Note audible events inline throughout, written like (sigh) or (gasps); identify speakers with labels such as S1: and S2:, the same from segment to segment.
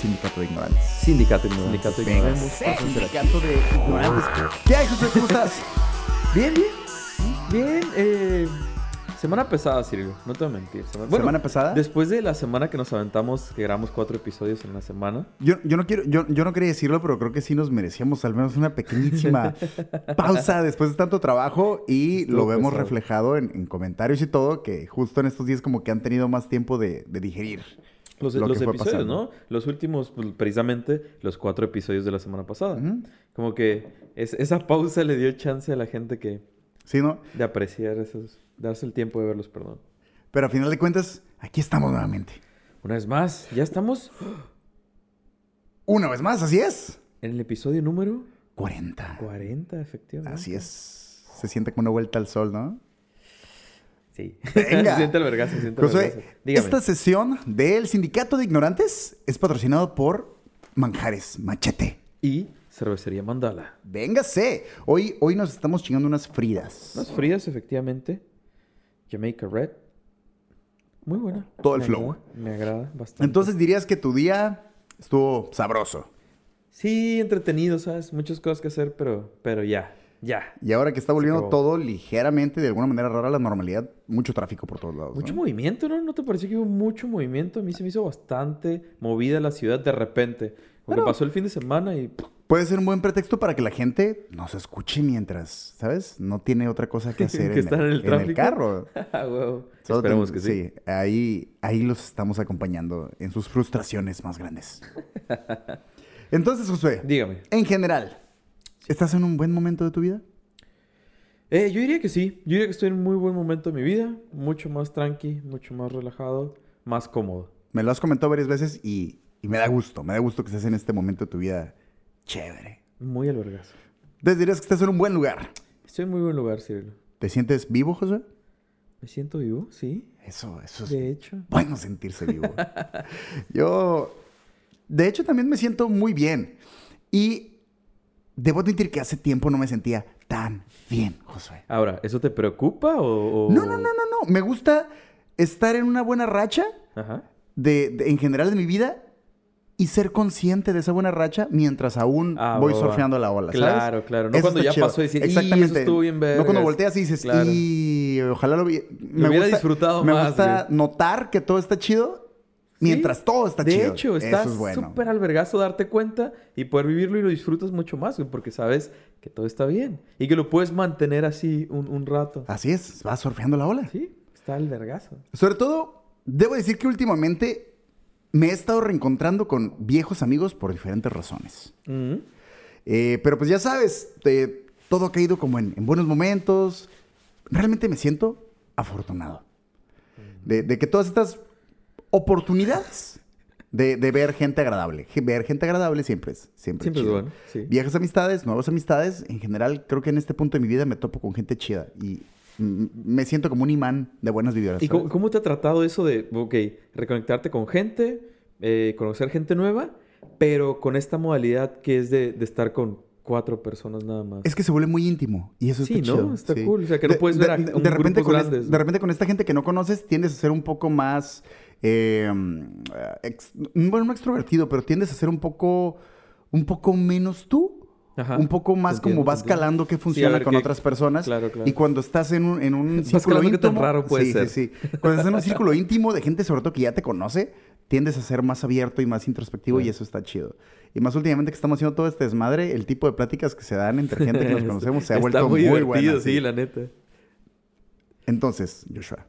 S1: Sindicato de Ignorantes.
S2: Sindicato Ignorantes.
S1: Sindicato de
S2: Venga.
S1: Ignorantes. Sindicato de Ignorantes. ¿Qué hay, José? ¿Cómo estás?
S2: Bien, bien. Bien. Eh, semana pesada, Cirilo. No te voy a mentir. Semana, bueno,
S1: ¿Semana pesada?
S2: Después de la semana que nos aventamos, que grabamos cuatro episodios en la semana.
S1: Yo, yo no quiero, yo, yo no quería decirlo, pero creo que sí nos merecíamos al menos una pequeñísima (laughs) pausa después de tanto trabajo y lo vemos
S2: pesado.
S1: reflejado en, en comentarios y todo, que justo en estos días como que han tenido más tiempo de, de digerir.
S2: Los, episodios,
S1: pasando.
S2: ¿no? Los últimos, pues, precisamente, los cuatro episodios de la semana pasada. Como que es- esa pausa le dio chance a la gente que
S1: Sí, ¿no?
S2: de apreciar esos, darse el tiempo de verlos, perdón.
S1: Pero a final de cuentas, aquí estamos nuevamente.
S2: Una vez más, ya estamos (gasps)
S1: Una vez más, así es.
S2: en el episodio número
S1: 40.
S2: 40, efectivamente.
S1: Así es. Se siente como una vuelta al sol, ¿no?
S2: Sí.
S1: Venga. (laughs)
S2: siente el vergazo, siente el vergazo.
S1: Esta sesión del Sindicato de Ignorantes es patrocinado por Manjares Machete.
S2: Y cervecería Mandala.
S1: Véngase. Hoy, hoy nos estamos chingando unas fridas.
S2: Unas frías, efectivamente. Jamaica Red. Muy buena.
S1: Todo el
S2: Me
S1: flow.
S2: agrada, Me agrada bastante.
S1: Entonces dirías que tu día estuvo sabroso.
S2: Sí, entretenido, ¿sabes? Muchas cosas que hacer, pero, pero ya, ya.
S1: Y ahora que está volviendo todo ligeramente, de alguna manera rara, a la normalidad, mucho tráfico por todos lados.
S2: Mucho
S1: ¿no?
S2: movimiento, ¿no? ¿No te pareció que hubo mucho movimiento? A mí se me hizo bastante movida la ciudad de repente. Porque
S1: Bueno.
S2: pasó el fin de semana y...
S1: Puede ser un buen pretexto para que la gente nos escuche mientras, ¿sabes? No tiene otra cosa que (laughs) hacer
S2: Que
S1: en,
S2: están en el tráfico.
S1: carro. (laughs)
S2: Ah, Esperemos que sí.
S1: ahí, ahí los estamos acompañando en sus frustraciones más grandes. (laughs) Entonces, Josué,
S2: Dígame.
S1: en general, ¿estás en un buen momento de tu vida?
S2: Eh, yo diría que sí. Yo diría que estoy en un muy buen momento de mi vida. Mucho más tranqui, mucho más relajado, más cómodo.
S1: Me lo has comentado varias veces y, y me da gusto. Me da gusto que estés en este momento de tu vida chévere.
S2: Muy albergazo.
S1: Entonces dirías que estás en un buen lugar.
S2: Estoy en muy buen lugar, Cirilo.
S1: ¿Te sientes vivo, Josué?
S2: Me siento vivo, sí.
S1: Eso, eso es
S2: De hecho.
S1: bueno sentirse vivo. (laughs) Yo, de hecho, también me siento muy bien. Y debo admitir que hace tiempo no me sentía tan bien, Josué.
S2: Ahora, ¿eso te preocupa o...? o-
S1: No, no, no, no, no. Me gusta estar en una buena racha
S2: Ajá.
S1: de, de- en general de mi vida y ser consciente de esa buena racha mientras aún
S2: Ah,
S1: voy surfeando la ola, ¿sabes?
S2: Claro, claro. No
S1: Eso
S2: cuando ya
S1: chido.
S2: pasó y decir, "Y,
S1: Exactamente.
S2: eso estuvo bien
S1: No cuando
S2: vergas".
S1: volteas y dices,
S2: Claro.
S1: y ojalá lo, vi- me
S2: hubiera
S1: gusta-
S2: disfrutado
S1: Me
S2: más,
S1: gusta
S2: güey.
S1: notar que todo está chido mientras
S2: Sí.
S1: todo está
S2: de
S1: chido.
S2: hecho, estás
S1: Eso es bueno.
S2: súper albergazo darte cuenta y poder vivirlo y lo disfrutas mucho más, porque sabes que todo está bien y que lo puedes mantener así un, un rato.
S1: Así es, vas surfeando la ola.
S2: Sí, está albergazo.
S1: Sobre todo, debo decir que últimamente me he estado reencontrando con viejos amigos por diferentes razones.
S2: Mm.
S1: Eh, pero pues ya sabes, eh, todo ha caído como en, en buenos momentos. Realmente me siento afortunado. De, de que todas estas oportunidades de, de ver gente agradable. Ver gente agradable siempre es, siempre
S2: Siempre es
S1: chido.
S2: bueno, sí.
S1: Viejas amistades, nuevas amistades. En general, creo que en este punto de mi vida me topo con gente chida. Y me siento como un imán de buenas vibras.
S2: ¿Y cómo, cómo te ha tratado eso de, ok, reconectarte con gente, eh, conocer gente nueva, pero con esta modalidad que es de, de estar con cuatro personas nada más?
S1: Es que se vuelve muy íntimo y eso
S2: Sí,
S1: está
S2: ¿no?
S1: chido.
S2: Está cool. O sea, que no puedes ver a- un
S1: repente con es-
S2: grandes, ¿no?
S1: de repente con esta gente que no conoces tiendes a ser un poco más, eh, ex- bueno, no extrovertido, pero tiendes a ser un poco, un poco menos tú.
S2: Ajá.
S1: Un poco más
S2: entiendo,
S1: como vas
S2: entiendo.
S1: calando
S2: Sí, a
S1: funciona
S2: ver
S1: con otras personas.
S2: Claro, claro.
S1: Y cuando estás en un, en un (laughs) círculo
S2: qué tan
S1: íntimo.
S2: raro puede
S1: sí,
S2: ser.
S1: sí, sí. Cuando estás en un (laughs) círculo íntimo de gente, sobre todo que ya te conoce, tiendes a ser más abierto y más introspectivo y eso está chido. Y más últimamente que estamos haciendo todo este desmadre, el tipo de pláticas que se dan entre gente que nos (laughs) conocemos se ha
S2: Está
S1: vuelto
S2: muy,
S1: muy,
S2: sí,
S1: sí.
S2: la neta.
S1: Entonces, Joshua,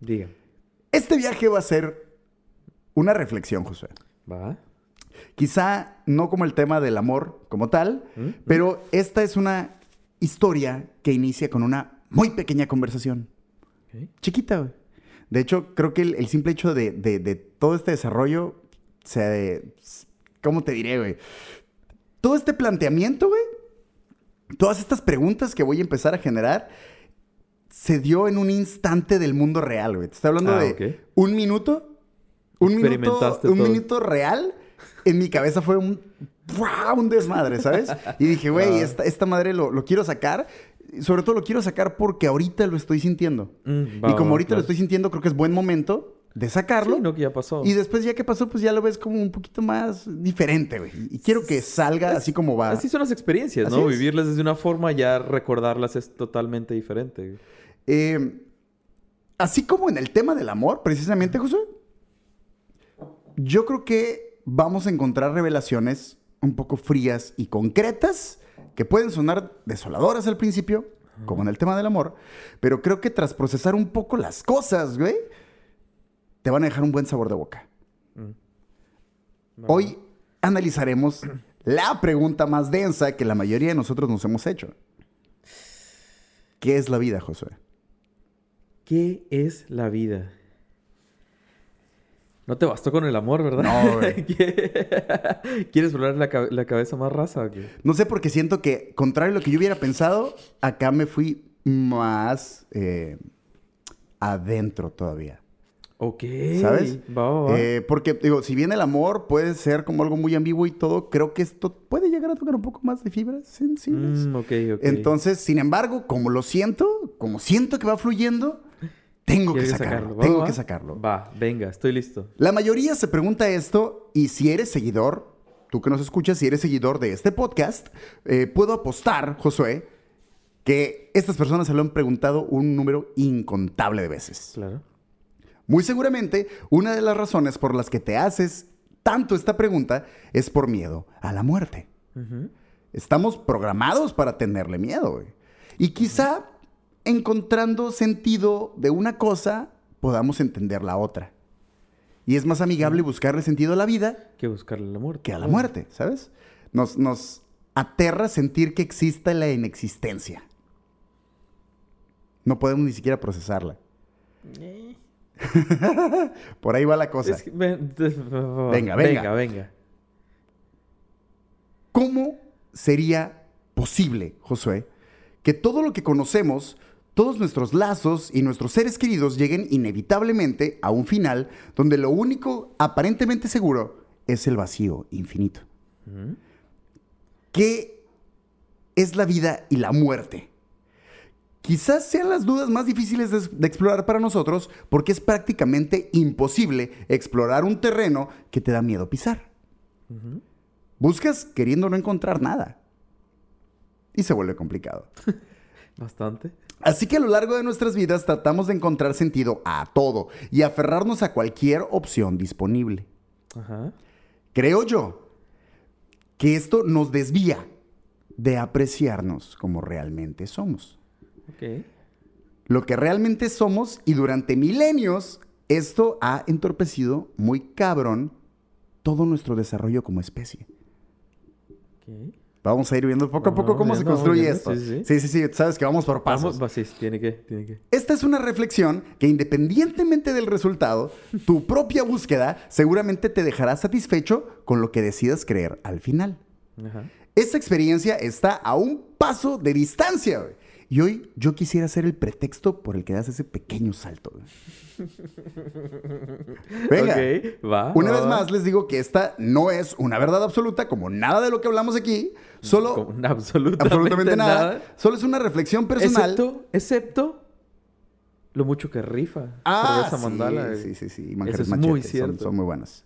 S2: Diga.
S1: Este viaje va a ser una reflexión, Josué.
S2: ¿Va?
S1: Quizá no como el tema del amor como tal,
S2: ¿Mm?
S1: pero esta es una historia que inicia con una muy pequeña conversación. Chiquita, güey. De hecho, creo que el, el simple hecho de, de- de todo este desarrollo, se, ¿cómo te diré, güey? Todo este planteamiento, güey, todas estas preguntas que voy a empezar a generar, se dio en un instante del mundo real, güey. Te estoy hablando
S2: Ah,
S1: de
S2: ok.
S1: un minuto, un minuto, un
S2: todo.
S1: minuto real. En mi cabeza fue un, un desmadre, ¿sabes? Y dije, güey,
S2: Ah.
S1: esta, esta madre lo, lo quiero sacar. Sobre todo lo quiero sacar porque ahorita lo estoy sintiendo.
S2: Mm,
S1: y
S2: va,
S1: como
S2: va,
S1: ahorita
S2: claro.
S1: lo estoy sintiendo, creo que es buen momento de sacarlo.
S2: Sí, no, que ya pasó.
S1: Y después ya que pasó, pues ya lo ves como un poquito más diferente, güey. Y quiero que salga así como va.
S2: Así son las experiencias,
S1: Así
S2: ¿no?
S1: es.
S2: Vivirlas desde una forma, ya recordarlas es totalmente diferente. güey.
S1: Eh, así como en el tema del amor, precisamente, José, yo creo que vamos a encontrar revelaciones un poco frías y concretas que pueden sonar desoladoras al principio, como en el tema del amor, pero creo que tras procesar un poco las cosas, güey, te van a dejar un buen sabor de boca.
S2: Va.
S1: Hoy analizaremos la pregunta más densa que la mayoría de nosotros nos hemos hecho. ¿Qué es la vida, Josué?
S2: ¿Qué es la vida? No te bastó con el amor, ¿verdad?
S1: No, güey. (laughs)
S2: ¿Quieres volar la cabeza más rasa o qué?
S1: No sé porque siento que, contrario a lo que yo hubiera pensado, acá me fui más eh, adentro todavía.
S2: Ok.
S1: ¿Sabes?
S2: Va, va, va.
S1: Eh, porque, digo, si bien el amor puede ser como algo muy ambiguo y todo, creo que esto puede llegar a tocar un poco más de fibras sensibles.
S2: Mm, ok, ok.
S1: Entonces, sin embargo, como lo siento, como siento que va fluyendo, tengo que
S2: ¿Quieres
S1: sacarlo. Tengo que sacarlo.
S2: Va, venga, estoy listo.
S1: La mayoría se pregunta esto y si eres seguidor, tú que nos escuchas, si eres seguidor de este podcast, eh, puedo apostar, Josué, que estas personas se lo han preguntado un número incontable de veces.
S2: Claro.
S1: Muy seguramente, una de las razones por las que te haces tanto esta pregunta es por miedo a la muerte. Estamos programados para tenerle miedo, güey. Y quizá encontrando sentido de una cosa, podamos entender la otra. Y es más amigable buscarle sentido a la vida
S2: Que buscarle la muerte.
S1: que a la muerte, ¿sabes? Nos, nos aterra sentir que exista la inexistencia. No podemos ni siquiera procesarla. (laughs) Por ahí va la cosa.
S2: Es que- ven-
S1: Venga, venga.
S2: Venga, venga.
S1: ¿Cómo sería posible, Josué, que todo lo que conocemos, todos nuestros lazos y nuestros seres queridos lleguen inevitablemente a un final donde lo único aparentemente seguro es el vacío infinito? ¿Qué es la vida y la muerte? Quizás sean las dudas más difíciles de, de explorar para nosotros porque es prácticamente imposible explorar un terreno que te da miedo pisar. Buscas queriendo no encontrar nada. Y se vuelve complicado. (laughs)
S2: Bastante.
S1: Así que a lo largo de nuestras vidas tratamos de encontrar sentido a todo y aferrarnos a cualquier opción disponible.
S2: Ajá.
S1: Creo yo que esto nos desvía de apreciarnos como realmente somos. Lo que realmente somos y durante milenios esto ha entorpecido muy cabrón todo nuestro desarrollo como especie.
S2: Ok.
S1: Vamos a ir viendo poco a poco cómo se
S2: viendo,
S1: construye
S2: viendo,
S1: esto.
S2: sí,
S1: Sí,
S2: sí,
S1: sí, sí, sabes que vamos por pasos.
S2: Vamos, va, sí, tiene que, tiene que.
S1: Esta es una reflexión que independientemente del resultado, tu propia búsqueda seguramente te dejará satisfecho con lo que decidas creer al final.
S2: Ajá.
S1: Esta experiencia está a un paso de distancia. güey. Y hoy yo quisiera ser el pretexto por el que das ese pequeño salto. (laughs) Venga.
S2: Ok, va.
S1: Una
S2: va,
S1: vez más les digo que esta no es una verdad absoluta, como nada de lo que hablamos aquí. Solo
S2: Como (laughs) absolutamente,
S1: absolutamente nada. Solo es una reflexión personal.
S2: Excepto, excepto lo mucho que rifa.
S1: Ah, sí,
S2: mandala.
S1: sí, sí, sí. Y
S2: Eso es
S1: machete,
S2: muy
S1: son-
S2: cierto.
S1: Son, muy buenas.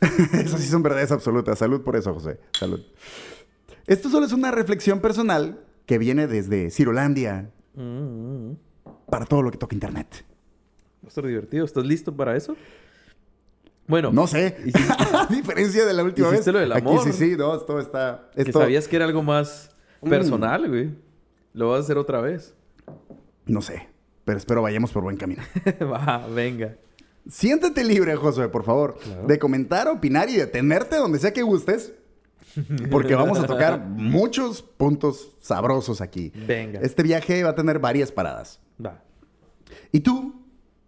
S1: (laughs) Esas sí son verdades absolutas. Salud por eso, José. Salud. Esto solo es una reflexión personal que viene desde Cirolandia
S2: Mm, mm, mm.
S1: para todo lo que toca internet.
S2: Va a ser divertido. ¿Estás listo para eso? Bueno.
S1: No sé.
S2: si- (laughs)
S1: A diferencia de la última vez.
S2: Lo del
S1: Aquí
S2: amor.
S1: sí, sí, no, esto está.
S2: que
S1: Esto,
S2: sabías que era algo más
S1: Mm.
S2: personal, güey. Lo vas a hacer otra vez.
S1: No sé. Pero espero vayamos por buen camino. (laughs)
S2: va, venga.
S1: Siéntete libre, Josué, por favor,
S2: Claro.
S1: de comentar, opinar y detenerte donde sea que gustes. Porque vamos a tocar (laughs) muchos puntos sabrosos aquí.
S2: Venga.
S1: Este viaje va a tener varias paradas.
S2: Va.
S1: Y tú,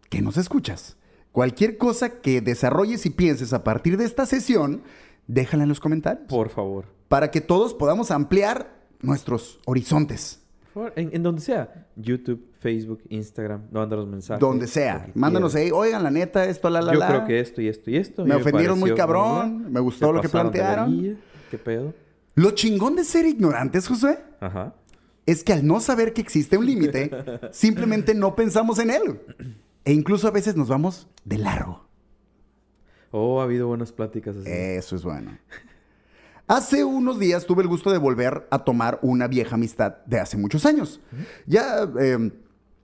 S1: que nos escuchas, cualquier cosa que desarrolles y pienses a partir de esta sesión, déjala en los comentarios.
S2: Por favor.
S1: Para que todos podamos ampliar nuestros horizontes.
S2: Por favor, En, en donde sea. YouTube, Facebook, Instagram. Mándanos mensajes.
S1: Donde sea. Mándanos ahí, oigan, la neta, esto, la, la,
S2: Yo
S1: la.
S2: creo que esto y esto y esto.
S1: Me ofendieron muy cabrón, me gustó lo que plantearon.
S2: ¿Qué pedo?
S1: Lo chingón de ser ignorantes, Josué,
S2: Ajá.
S1: es que al no saber que existe un límite, (laughs) simplemente no pensamos en él. E incluso a veces nos vamos de largo.
S2: Oh, ha habido buenas pláticas así.
S1: Eso es bueno. Hace unos días tuve el gusto de volver a tomar una vieja amistad de hace muchos años. Ya, eh,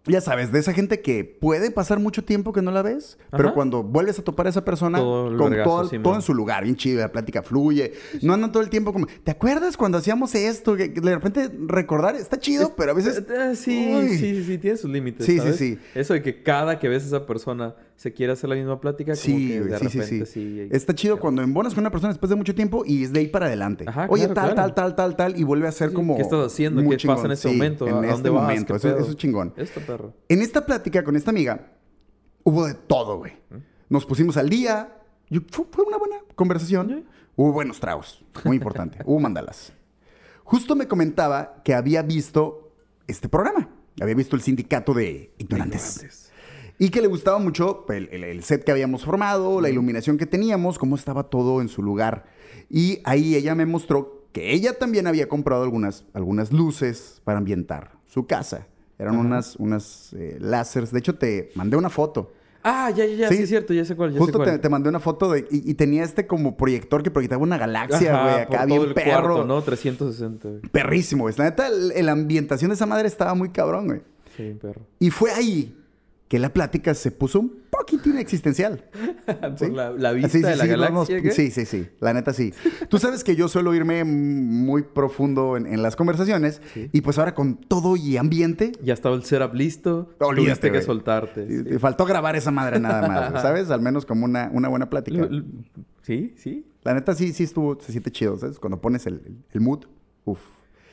S1: ya sabes, de esa gente que puede pasar mucho tiempo que no la ves, pero cuando vuelves a topar a esa persona,
S2: Todo
S1: con
S2: vergazo,
S1: todo, todo en su lugar, bien chido, la plática fluye. No andan todo el tiempo como, ¿te acuerdas cuando hacíamos esto? Que de repente recordar está chido, pero a veces...
S2: Eh, Sí,
S1: Uy.
S2: sí, sí, sí, tiene sus límites.
S1: Sí, sí, sí.
S2: Eso de que cada que ves a esa persona se quiere hacer la misma plática, como
S1: Sí,
S2: que de
S1: sí, sí,
S2: repente
S1: sí.
S2: sí.
S1: Está chido cuando embonas con una persona después de mucho tiempo y es de ahí para adelante.
S2: Ajá,
S1: Oye,
S2: claro,
S1: tal,
S2: claro.
S1: tal, tal, tal, tal, y vuelve a ser como.
S2: ¿qué estás haciendo? ¿Qué pasa en este momento?
S1: En
S2: ¿A
S1: este
S2: dónde vas?
S1: momento.
S2: ¿Qué
S1: Eso, es chingón.
S2: Esto, perro.
S1: En esta plática con esta amiga hubo de todo, güey. Nos pusimos al día. fue, fue una buena conversación.
S2: Sí.
S1: Hubo buenos tragos. Muy importante. (laughs) hubo mandalas. Justo me comentaba que había visto este programa. Había visto el sindicato de ignorantes.
S2: Ignorantes.
S1: Y que le gustaba mucho el, el- el set que habíamos formado, la iluminación que teníamos, cómo estaba todo en su lugar. Y ahí ella me mostró que ella también había comprado algunas, algunas luces para ambientar su casa. Eran
S2: Ajá.
S1: unas, unas eh, láseres. De hecho, te mandé una foto.
S2: Ah, ya, ya, ya,
S1: Sí.
S2: sí, es cierto, ya sé cuál, ya
S1: Justo
S2: sé
S1: te,
S2: cuál.
S1: te mandé una foto de, y, y tenía este como proyector que proyectaba una galaxia, güey. Acá bien
S2: el
S1: perro.
S2: cuarto, ¿no? 360, güey.
S1: Perrísimo, güey. La neta, la ambientación de esa madre estaba muy cabrón, güey.
S2: Sí, perro.
S1: Y fue ahí que la plática se puso un poquitín existencial. (laughs)
S2: Por
S1: ¿Sí?
S2: la, la vista
S1: Sí, sí,
S2: de la
S1: sí,
S2: galaxia,
S1: sí, sí, sí. La neta sí. Tú sabes que yo suelo irme muy profundo en, en las conversaciones. Y pues ahora con todo y ambiente,
S2: Ya estaba el setup listo.
S1: Olvídate,
S2: tuviste que soltarte.
S1: te faltó grabar esa madre nada más, (laughs) ¿sabes? Al menos como una, una buena plática.
S2: L- Sí, sí.
S1: La neta sí, sí estuvo, se siente chido, ¿sabes? Cuando pones el, el- mood, uff.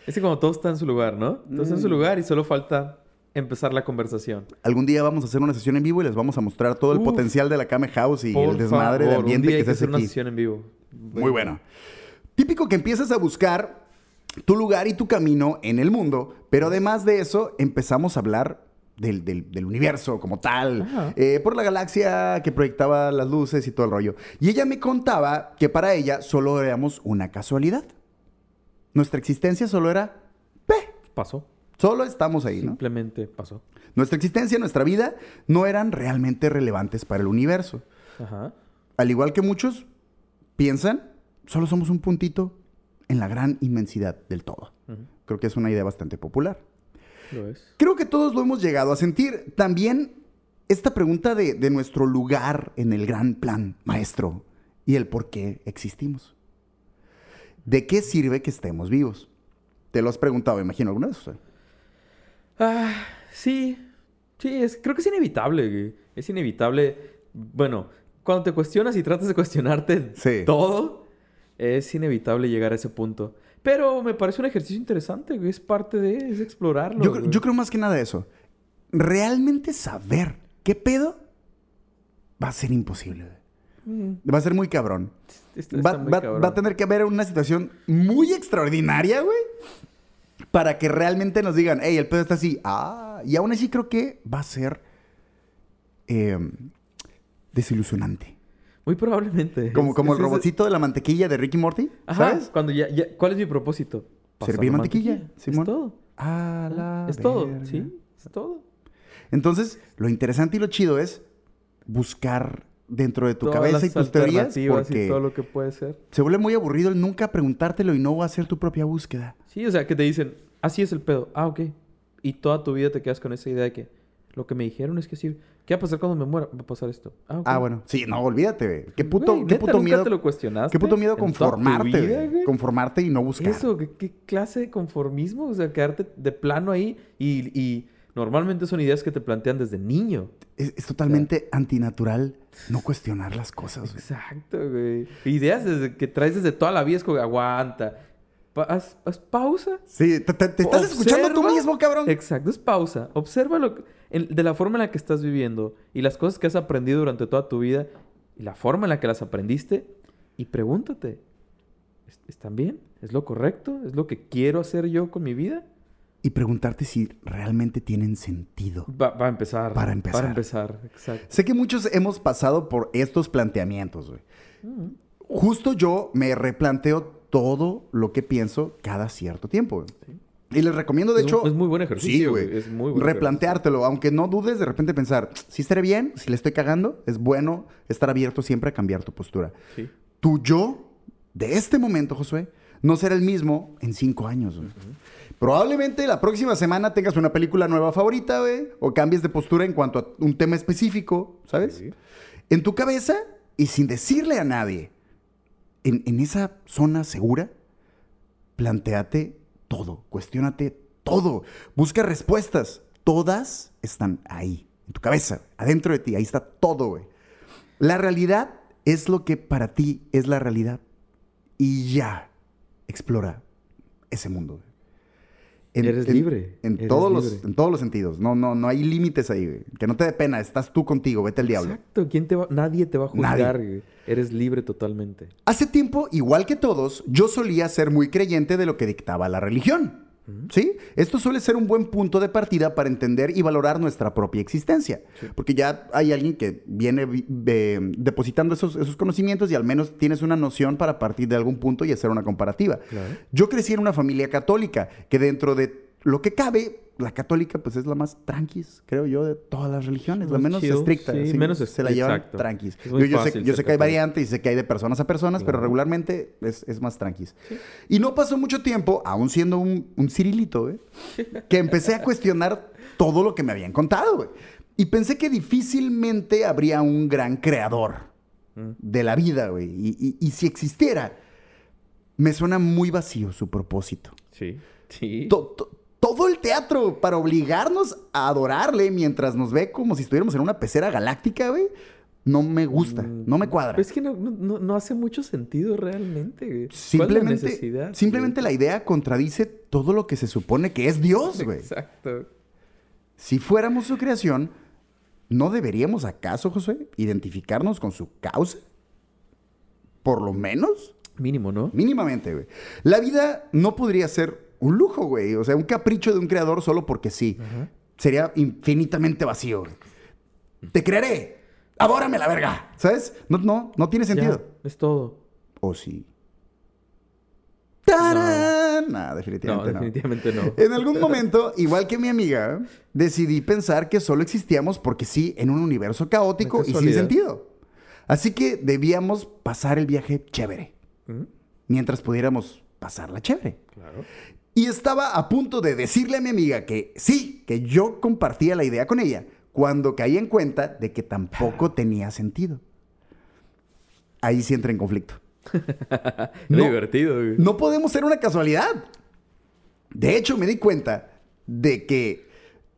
S2: Es que como todo está en su lugar, ¿no? Todo está en su
S1: Mm.
S2: lugar y solo falta empezar la conversación.
S1: Algún día vamos a hacer una sesión en vivo y les vamos a mostrar todo el
S2: Uf.
S1: potencial de la Kame House y el desmadre de
S2: favor,
S1: ambiente
S2: un día
S1: que se hace
S2: hacer una sesión en vivo.
S1: Muy bueno. Típico que empiezas a buscar tu lugar y tu camino en el mundo, pero además de eso empezamos a hablar del, del- del universo como tal, eh, por la galaxia que proyectaba las luces y todo el rollo. Y ella me contaba que para ella solo éramos una casualidad. Nuestra existencia solo era, "Pe",
S2: Pasó.
S1: Solo estamos ahí, ¿no?
S2: Simplemente pasó.
S1: Nuestra existencia, nuestra vida no eran realmente relevantes para el universo.
S2: Ajá.
S1: Al igual que muchos piensan, solo somos un puntito en la gran inmensidad del todo. Creo que es una idea bastante popular.
S2: Lo es.
S1: Creo que todos lo hemos llegado a sentir. También esta pregunta de, de nuestro lugar en el gran plan maestro y el por qué existimos. ¿De qué sirve que estemos vivos? Te lo has preguntado, imagino, alguna vez.
S2: Ah, sí. Sí, es, creo que es inevitable, güey. Es inevitable. Bueno, cuando te cuestionas y tratas de cuestionarte
S1: Sí.
S2: todo, es inevitable llegar a ese punto. Pero me parece un ejercicio interesante, güey. Es parte de, es explorarlo.
S1: Yo,
S2: güey.
S1: yo creo más que nada eso. Realmente saber qué pedo va a ser imposible.
S2: Mm,
S1: Va a ser muy cabrón. Va,
S2: muy
S1: va-
S2: cabrón.
S1: va a tener que haber una situación muy extraordinaria, güey. Para que realmente nos digan, hey, el pedo está así. Ah, y aún así creo que va a ser eh, desilusionante.
S2: Muy probablemente.
S1: Como,
S2: Es-
S1: como el
S2: es-
S1: robotcito de la mantequilla de Ricky Morty,
S2: Ajá,
S1: ¿sabes?
S2: cuando ya, ya- ¿Cuál es mi propósito?
S1: Servir
S2: Pasar
S1: mantequilla, Simón.
S2: Es todo.
S1: A la
S2: es todo, sí. Es todo.
S1: Entonces, lo interesante y lo chido es buscar dentro de tu
S2: Todas
S1: cabeza y tus teorías porque
S2: y todo lo que puede ser.
S1: se vuelve muy aburrido el nunca preguntártelo y no hacer tu propia búsqueda.
S2: Sí, o sea, que te dicen, así es el pedo. Ah, ok. Y toda tu vida te quedas con esa idea de que lo que me dijeron es que sí. ¿Qué va a pasar cuando me muera? Va a pasar esto. Ah, ok.
S1: Ah, bueno. Sí, no, olvídate. güey. Qué puto,
S2: Güey,
S1: qué
S2: ¿neta
S1: puto
S2: nunca
S1: miedo.
S2: te lo cuestionaste?
S1: Qué puto miedo conformarte,
S2: vida,
S1: güey? Conformarte y no buscar.
S2: Eso, ¿qué, qué clase de conformismo? O sea, quedarte de plano ahí y, y normalmente son ideas que te plantean desde niño.
S1: Es, es totalmente antinatural no cuestionar las cosas, güey.
S2: Exacto, güey. Ideas desde que traes desde toda la vida es como, aguanta. Pa- haz, haz pausa.
S1: Sí, te, te- te estás escuchando tú mismo, cabrón.
S2: Exacto, es pausa. Observa lo que- en- de la forma en la que estás viviendo y las cosas que has aprendido durante toda tu vida y la forma en la que las aprendiste y pregúntate, ¿est- ¿están bien? ¿Es lo correcto? ¿Es lo que quiero hacer yo con mi vida?
S1: Y preguntarte si realmente tienen sentido.
S2: Va, va a empezar.
S1: Para empezar.
S2: Para empezar, exacto.
S1: Sé que muchos hemos pasado por estos planteamientos, güey.
S2: Mm.
S1: Justo yo me replanteo todo lo que pienso cada cierto tiempo. güey. Y les recomiendo, de
S2: Es
S1: hecho...
S2: un- es muy buen ejercicio,
S1: Sí, güey.
S2: güey. Es muy buen
S1: Replanteártelo, aunque no dudes de repente pensar, si estaré bien, si le estoy cagando, es bueno estar abierto siempre a cambiar tu postura.
S2: Sí.
S1: Tu yo de este momento, Josué, no será el mismo en cinco años. güey. Probablemente la próxima semana tengas una película nueva favorita, güey, o cambies de postura en cuanto a un tema específico, ¿sabes?
S2: Sí.
S1: En tu cabeza y sin decirle a nadie, en, en esa zona segura, planteate todo, cuestiónate todo, busca respuestas. Todas están ahí, en tu cabeza, adentro de ti, ahí está todo, güey. La realidad es lo que para ti es la realidad. Y ya, explora ese mundo. güey.
S2: Eres libre,
S1: En,
S2: eres
S1: todos
S2: libre.
S1: Los, en todos los sentidos. No, no, no hay límites ahí, güey. Que no te dé pena, estás tú contigo, vete al diablo.
S2: Exacto. ¿Quién te va? Nadie te va a
S1: Nadie.
S2: juzgar. güey. Eres libre totalmente.
S1: Hace tiempo, igual que todos, yo solía ser muy creyente de lo que dictaba la religión. ¿Sí? Esto suele ser un buen punto de partida para entender y valorar nuestra propia existencia. Porque ya hay alguien que viene vi- de- depositando esos, esos conocimientos y al menos tienes una noción para partir de algún punto y hacer una comparativa.
S2: Claro.
S1: Yo crecí en una familia católica, que dentro de lo que cabe, la católica pues es la más tranquis, creo yo, de todas las religiones, la menos
S2: chill,
S1: estricta.
S2: sí, menos
S1: se la llevan
S2: exacto.
S1: tranquis.
S2: Es muy
S1: Yo, yo sé, yo que hay variantes y sé que hay de personas a personas, pero regularmente es, es más tranquis. Y no pasó mucho tiempo, aún siendo un, un cirilito, güey, (laughs) que empecé a cuestionar todo lo que me habían contado, güey. Y pensé que difícilmente habría un gran creador
S2: Mm.
S1: de la vida, güey. Y, y- y si existiera, me suena muy vacío su propósito.
S2: Sí. Sí.
S1: To- to- todo el teatro para obligarnos a adorarle mientras nos ve como si estuviéramos en una pecera galáctica, güey. No me gusta,
S2: Mm,
S1: no me cuadra.
S2: Es que no, no- hace mucho sentido realmente. güey. ¿Cuál es la
S1: Simplemente, simplemente la idea contradice todo lo que se supone que es Dios, güey.
S2: Exacto.
S1: Si fuéramos su creación, ¿no deberíamos acaso, José, identificarnos con su causa? Por lo menos,
S2: Mínimo, ¿no?
S1: mínimamente, güey. La vida no podría ser un lujo, güey. O sea, un capricho de un creador solo porque sí. Sería infinitamente vacío. güey. Te creeré. Adórame la verga. ¿Sabes? No, no, no tiene sentido.
S2: Ya, es todo.
S1: ¿O sí? ¡Tarán!
S2: No,
S1: definitivamente no.
S2: definitivamente no.
S1: En algún momento, igual que mi amiga, decidí pensar que solo existíamos porque sí, en un universo caótico y sin sentido. Así que debíamos pasar el viaje chévere,
S2: ¿Mm?
S1: mientras pudiéramos pasarla chévere.
S2: Claro.
S1: Y estaba a punto de decirle a mi amiga que sí, que yo compartía la idea con ella, cuando caí en cuenta de que tampoco tenía sentido. Ahí sí entra en conflicto. (laughs) No.
S2: divertido, güey.
S1: No podemos ser una casualidad. De hecho, me di cuenta de que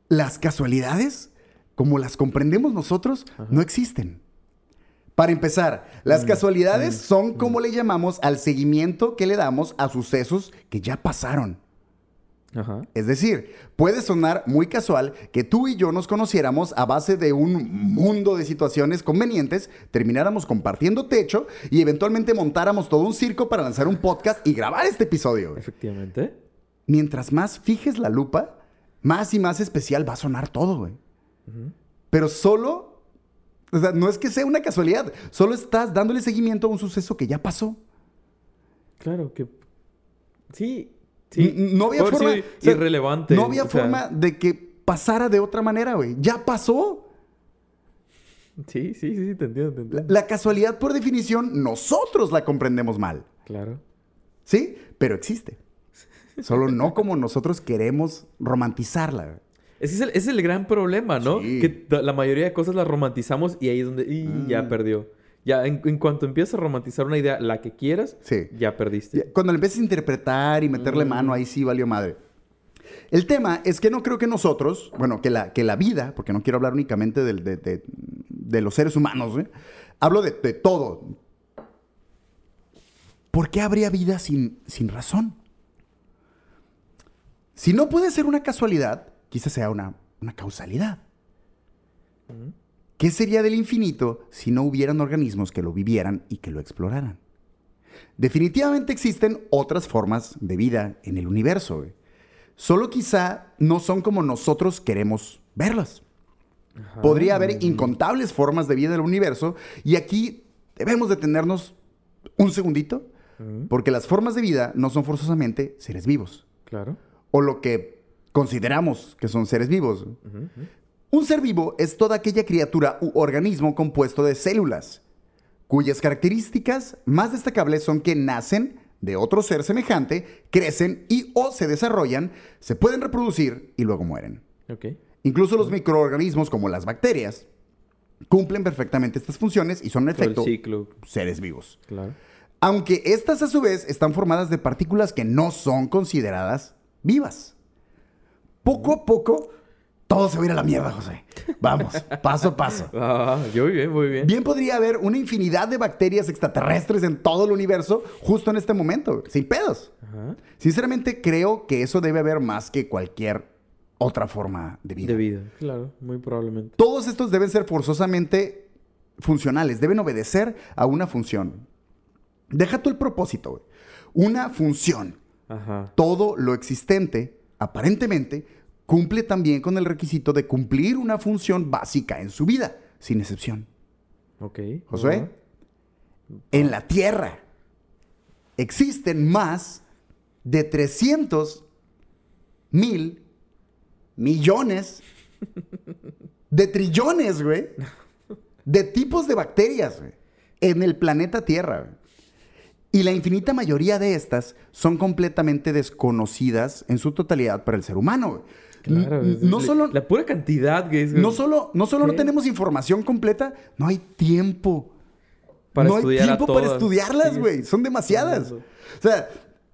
S1: las casualidades, como las comprendemos nosotros, no existen. Para empezar, las
S2: Mm,
S1: casualidades son como le llamamos al seguimiento que le damos a sucesos que ya pasaron.
S2: Ajá.
S1: Es decir, puede sonar muy casual que tú y yo nos conociéramos a base de un mundo de situaciones convenientes, termináramos compartiendo techo y eventualmente montáramos todo un circo para lanzar un podcast y grabar este episodio.
S2: Efectivamente.
S1: Mientras más fijes la lupa, más y más especial va a sonar todo, güey. Pero solo, o sea, no es que sea una casualidad, solo estás dándole seguimiento a un suceso que ya pasó.
S2: Claro que. Sí. Sí.
S1: No había forma.
S2: sido
S1: o sea,
S2: irrelevante.
S1: No había
S2: sea,
S1: forma de que pasara de otra manera, güey. Ya pasó.
S2: Sí, sí, sí, te entiendo, te
S1: La,
S2: entiendo.
S1: la casualidad, por definición, nosotros la comprendemos mal.
S2: Claro.
S1: ¿Sí? Pero existe. Solo no como nosotros queremos romantizarla. güey.
S2: Ese es el, ese es el gran problema, ¿no?
S1: Sí.
S2: Que la mayoría de cosas las romantizamos y ahí es donde y
S1: Mm.
S2: ya perdió. Ya, en, en cuanto empiezas a romantizar una idea, la que quieras,
S1: Sí.
S2: ya perdiste.
S1: Ya, Cuando le empiezas a interpretar y meterle
S2: Mm.
S1: mano, ahí sí valió madre. El tema es que no creo que nosotros, bueno, que la, que la vida, porque no quiero hablar únicamente de, de- de los seres humanos, ¿eh? hablo de, todo. ¿Por qué habría vida sin, sin razón? Si no puede ser una casualidad, quizás sea una, una causalidad.
S2: Ujú.
S1: ¿Qué sería del infinito si no hubieran organismos que lo vivieran y que lo exploraran? Definitivamente existen otras formas de vida en el universo. Solo quizá no son como nosotros queremos verlas.
S2: Ajá.
S1: Podría haber incontables formas de vida en el universo y aquí debemos detenernos un segundito porque las formas de vida no son forzosamente seres vivos.
S2: Claro.
S1: o lo que consideramos que son seres vivos. Un ser vivo es toda aquella criatura u organismo compuesto de células, cuyas características más destacables son que nacen de otro ser semejante, crecen y o se desarrollan, se pueden reproducir y luego mueren. Incluso los microorganismos como las bacterias cumplen perfectamente estas funciones y son en efecto
S2: ciclo,
S1: seres vivos.
S2: claro.
S1: Aunque estas a su vez están formadas de partículas que no son consideradas vivas. Poco a poco, todo se va a ir a la mierda, José. Vamos, (laughs) paso a paso.
S2: Ah, yo muy bien, muy bien.
S1: Bien podría haber una infinidad de bacterias extraterrestres en todo el universo justo en este momento, sin pedos.
S2: Ajá.
S1: Sinceramente creo que eso debe haber más que cualquier otra forma de vida.
S2: De vida, claro, muy probablemente.
S1: Todos estos deben ser forzosamente funcionales, deben obedecer a una función. Deja tú el propósito, güey. Una función.
S2: Ajá.
S1: Todo lo existente, aparentemente, cumple también con el requisito de cumplir una función básica en su vida, sin excepción.
S2: Ok.
S1: Josué, en la Tierra existen más de 300 mil millones de trillones, güey, de tipos de bacterias, güey, en el planeta Tierra. güey. Y la infinita mayoría de estas son completamente desconocidas en su totalidad para el ser humano.
S2: Claro,
S1: no
S2: la-
S1: solo,
S2: La pura cantidad que es.
S1: no solo, no, solo no tenemos información completa, no hay tiempo.
S2: Para
S1: no hay tiempo para estudiarlas,
S2: Sí.
S1: güey. Son demasiadas. O sea,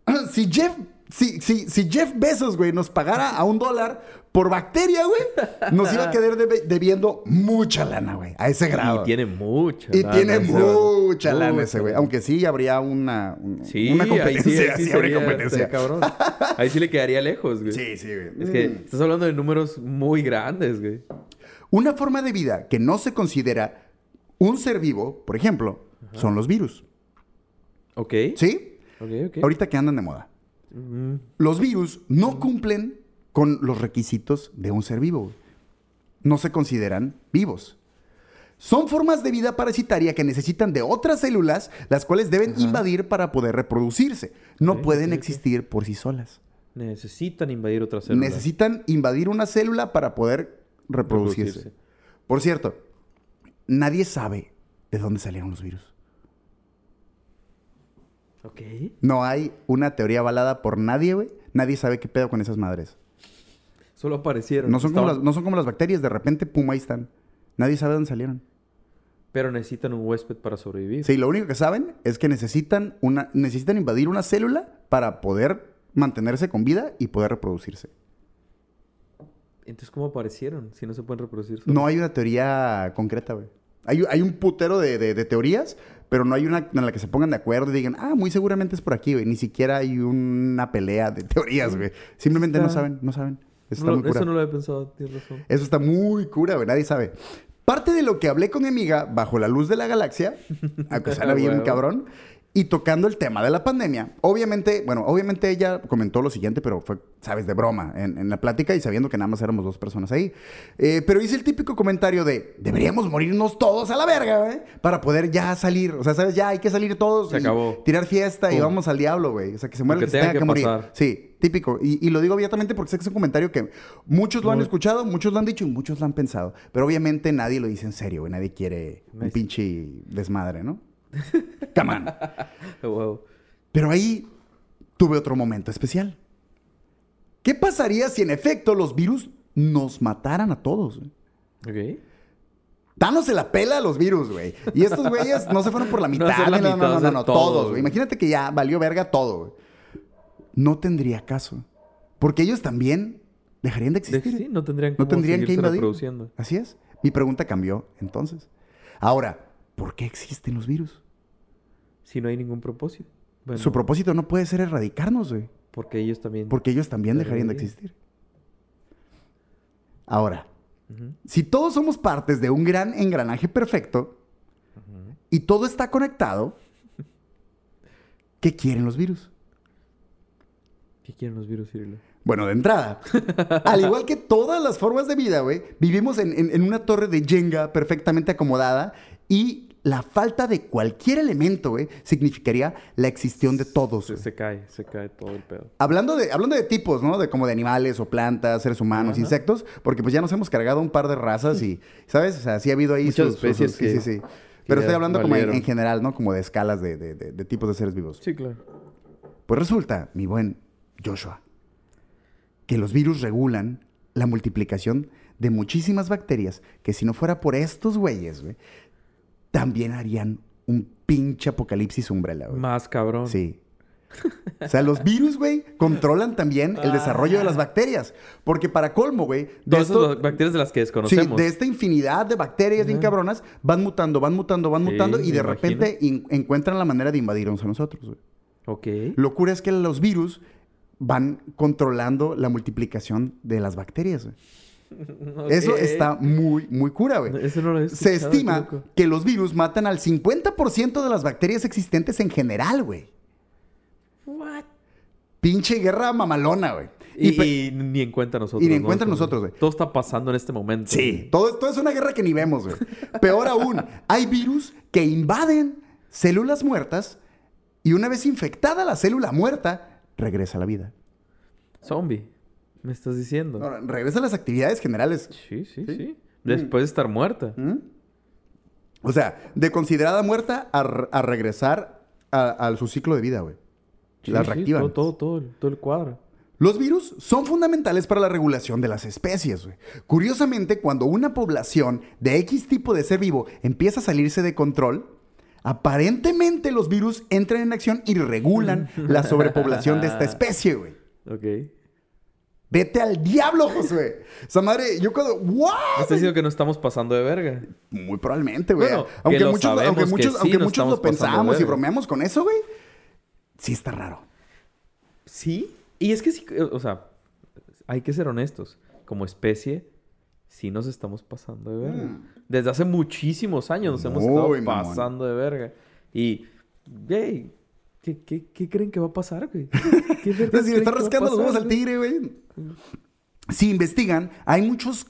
S1: (clears throat) si Jeff, si, si, si Jeff Bezos, güey, nos pagara a un dólar por bacteria, güey, nos iba a quedar debiendo mucha lana, güey. A ese grado.
S2: Y tiene mucha.
S1: Y
S2: lana
S1: tiene
S2: ese vato.
S1: mucha lana ese, güey. Aunque sí habría una, un-
S2: Sí,
S1: una
S2: ahí
S1: competencia.
S2: sí, ahí
S1: sí, (laughs)
S2: sí
S1: habría
S2: sería,
S1: competencia.
S2: cabrón. Ahí sí le quedaría lejos, güey.
S1: Sí, sí, güey.
S2: Es que
S1: Mm.
S2: estás hablando de números muy grandes, güey.
S1: Una forma de vida que no se considera un ser vivo, por ejemplo, son los virus.
S2: Ok.
S1: ¿Sí?
S2: Ok, ok.
S1: Ahorita que andan de moda. Los virus no cumplen con los requisitos de un ser vivo. No se consideran vivos. Son formas de vida parasitaria que necesitan de otras células, las cuales deben invadir para poder reproducirse. No pueden existir por sí solas.
S2: necesitan invadir otra célula.
S1: Necesitan invadir una célula para poder reproducirse.
S2: Reproducirse.
S1: Por cierto, nadie sabe de dónde salieron los virus.
S2: Ok.
S1: No hay una teoría avalada por nadie, güey. Nadie sabe qué pedo con esas madres.
S2: Solo aparecieron.
S1: No son, como las, no son como las bacterias, de repente, pum, ahí están. Nadie sabe dónde salieron.
S2: Pero necesitan un huésped para sobrevivir.
S1: Sí, lo único que saben es que necesitan, una, necesitan invadir una célula para poder mantenerse con vida y poder reproducirse.
S2: Entonces, ¿cómo aparecieron si no se pueden reproducir? solos?
S1: No hay una teoría concreta, güey. Hay, hay un putero de, de- de teorías, pero no hay una en la que se pongan de acuerdo y digan, ah, muy seguramente es por aquí, güey. Ni siquiera hay una pelea de teorías, güey. Simplemente no saben, no saben. Eso
S2: No
S1: está
S2: lo-
S1: muy cura.
S2: eso no lo había pensado, tienes razón.
S1: Eso está muy cura, güey. Nadie sabe. Parte de lo que hablé con mi amiga bajo la luz de la galaxia, (laughs) aunque suena bien cabrón, y tocando el tema de la pandemia. Obviamente, bueno, obviamente ella comentó lo siguiente, pero fue, sabes, de broma en, en la plática y sabiendo que nada más éramos dos personas ahí. Eh, pero hice el típico comentario de, deberíamos morirnos todos a la verga, güey, para poder ya salir. O sea, sabes, ya hay que salir todos.
S2: Se
S1: y
S2: acabó.
S1: Tirar fiesta y vamos al diablo, güey. O sea, que se muera el
S2: que
S1: tenga que,
S2: que
S1: morir.
S2: pasar.
S1: Sí, típico. Y, y lo digo abiertamente porque sé que es un comentario que muchos lo han escuchado, muchos lo han dicho y muchos lo han pensado. Pero obviamente nadie lo dice en serio, güey. Nadie quiere un pinche desmadre, ¿no? Come on. (laughs)
S2: Wow.
S1: Pero ahí tuve otro momento especial. ¿Qué pasaría si en efecto los virus nos mataran a todos? güey?
S2: Ok.
S1: Thanos se la pela a los virus, güey. Y estos güeyes no se fueron por la (laughs)
S2: No
S1: mitad.
S2: la
S1: no, no, no, no,
S2: todo,
S1: todos, güey. Imagínate que ya valió verga todo, güey. No tendría caso. Porque ellos también dejarían de existir.
S2: sí, no tendrían,
S1: No tendrían que invadir. Así es. Mi pregunta cambió entonces. Ahora, ¿por qué existen los virus?
S2: Si no hay ningún propósito. Bueno,
S1: Su propósito no puede ser erradicarnos, güey.
S2: Porque ellos también.
S1: Porque ellos también dejarían de existir. Ahora, si todos somos partes de un gran engranaje perfecto y todo está conectado, (laughs) ¿qué quieren los virus?
S2: ¿Qué quieren los virus, Cirilo?
S1: Bueno, de entrada, (laughs) al igual que todas las formas de vida, güey, vivimos en, en- en una torre de Jenga perfectamente acomodada y la falta de cualquier elemento, güey, significaría la existión de todos.
S2: Se, cae, se cae todo el pedo.
S1: Hablando de, hablando de tipos, ¿no? De como de animales o plantas, seres humanos,
S2: Ajá.
S1: insectos, porque pues ya nos hemos cargado un par de razas y, ¿sabes? O sea, sí ha habido ahí
S2: Muchas
S1: sus-
S2: especies
S1: sus-
S2: que-
S1: Sí, sí, sí. Pero estoy hablando como en general, ¿no? Como de escalas de, de- de- de tipos de seres vivos.
S2: Sí, claro.
S1: Pues resulta, mi buen Joshua, que los virus regulan la multiplicación de muchísimas bacterias que si no fuera por estos güeyes, güey, también harían un pinche apocalipsis umbrella, güey.
S2: Más cabrón.
S1: Sí. O sea, los virus, güey, controlan también el desarrollo de las bacterias. Porque para colmo, güey, de,
S2: Todas
S1: esto-
S2: esas bacterias de las que
S1: sí,
S2: desconocemos.
S1: de esta infinidad de bacterias bien
S2: Ajá.
S1: cabronas, van mutando, van mutando, van
S2: Sí,
S1: mutando y de
S2: imagino.
S1: repente encuentran la manera de invadirnos a nosotros, güey.
S2: Ok.
S1: Locura es que los virus van controlando la multiplicación de las bacterias, güey. (laughs) Eso está muy, muy cura, güey.
S2: Eso no
S1: Se estima
S2: loco.
S1: que los virus matan al 50% de las bacterias existentes en general, güey.
S2: What?
S1: Pinche guerra mamalona, güey.
S2: Y, ni en cuenta nosotros.
S1: Y ni en nosotros, güey.
S2: Todo está pasando en este momento.
S1: Sí, todo esto es una guerra que ni vemos, güey. Peor aún, hay virus que invaden células muertas y una vez infectada la célula muerta, regresa a la vida.
S2: Zombie. Me estás diciendo.
S1: No, regresa a las actividades generales.
S2: Sí, sí,
S1: Sí.
S2: sí. Después de estar muerta.
S1: ¿Mm? O sea, de considerada muerta a, a regresar a, a su ciclo de vida, güey.
S2: Sí,
S1: la
S2: sí,
S1: reactivan.
S2: todo, todo, todo, todo el cuadro.
S1: Los virus son fundamentales para la regulación de las especies. güey. Curiosamente, cuando una población de X tipo de ser vivo empieza a salirse de control, aparentemente los virus entran en acción y regulan la sobrepoblación de esta (laughs) especie, güey.
S2: Ok.
S1: Vete al diablo, Josué. Esa madre, yo cuando... ¡Wow!
S2: Estás diciendo que no estamos pasando de verga.
S1: Muy probablemente, güey.
S2: Bueno,
S1: aunque muchos, aunque
S2: que
S1: muchos,
S2: sí
S1: aunque muchos lo pensamos y bromeamos con eso, güey. Sí está raro.
S2: Sí. Y es que sí, o sea, hay que ser honestos. Como especie, sí nos estamos pasando de verga.
S1: Mm.
S2: Desde hace muchísimos años nos hemos estado
S1: mamón.
S2: pasando de verga. Y, güey, ¿qué, qué, qué creen que va a pasar, güey? (laughs) ¿Qué
S1: Es
S2: vergas
S1: decir, está rascando los huevos al tigre, güey. Si investigan, hay muchos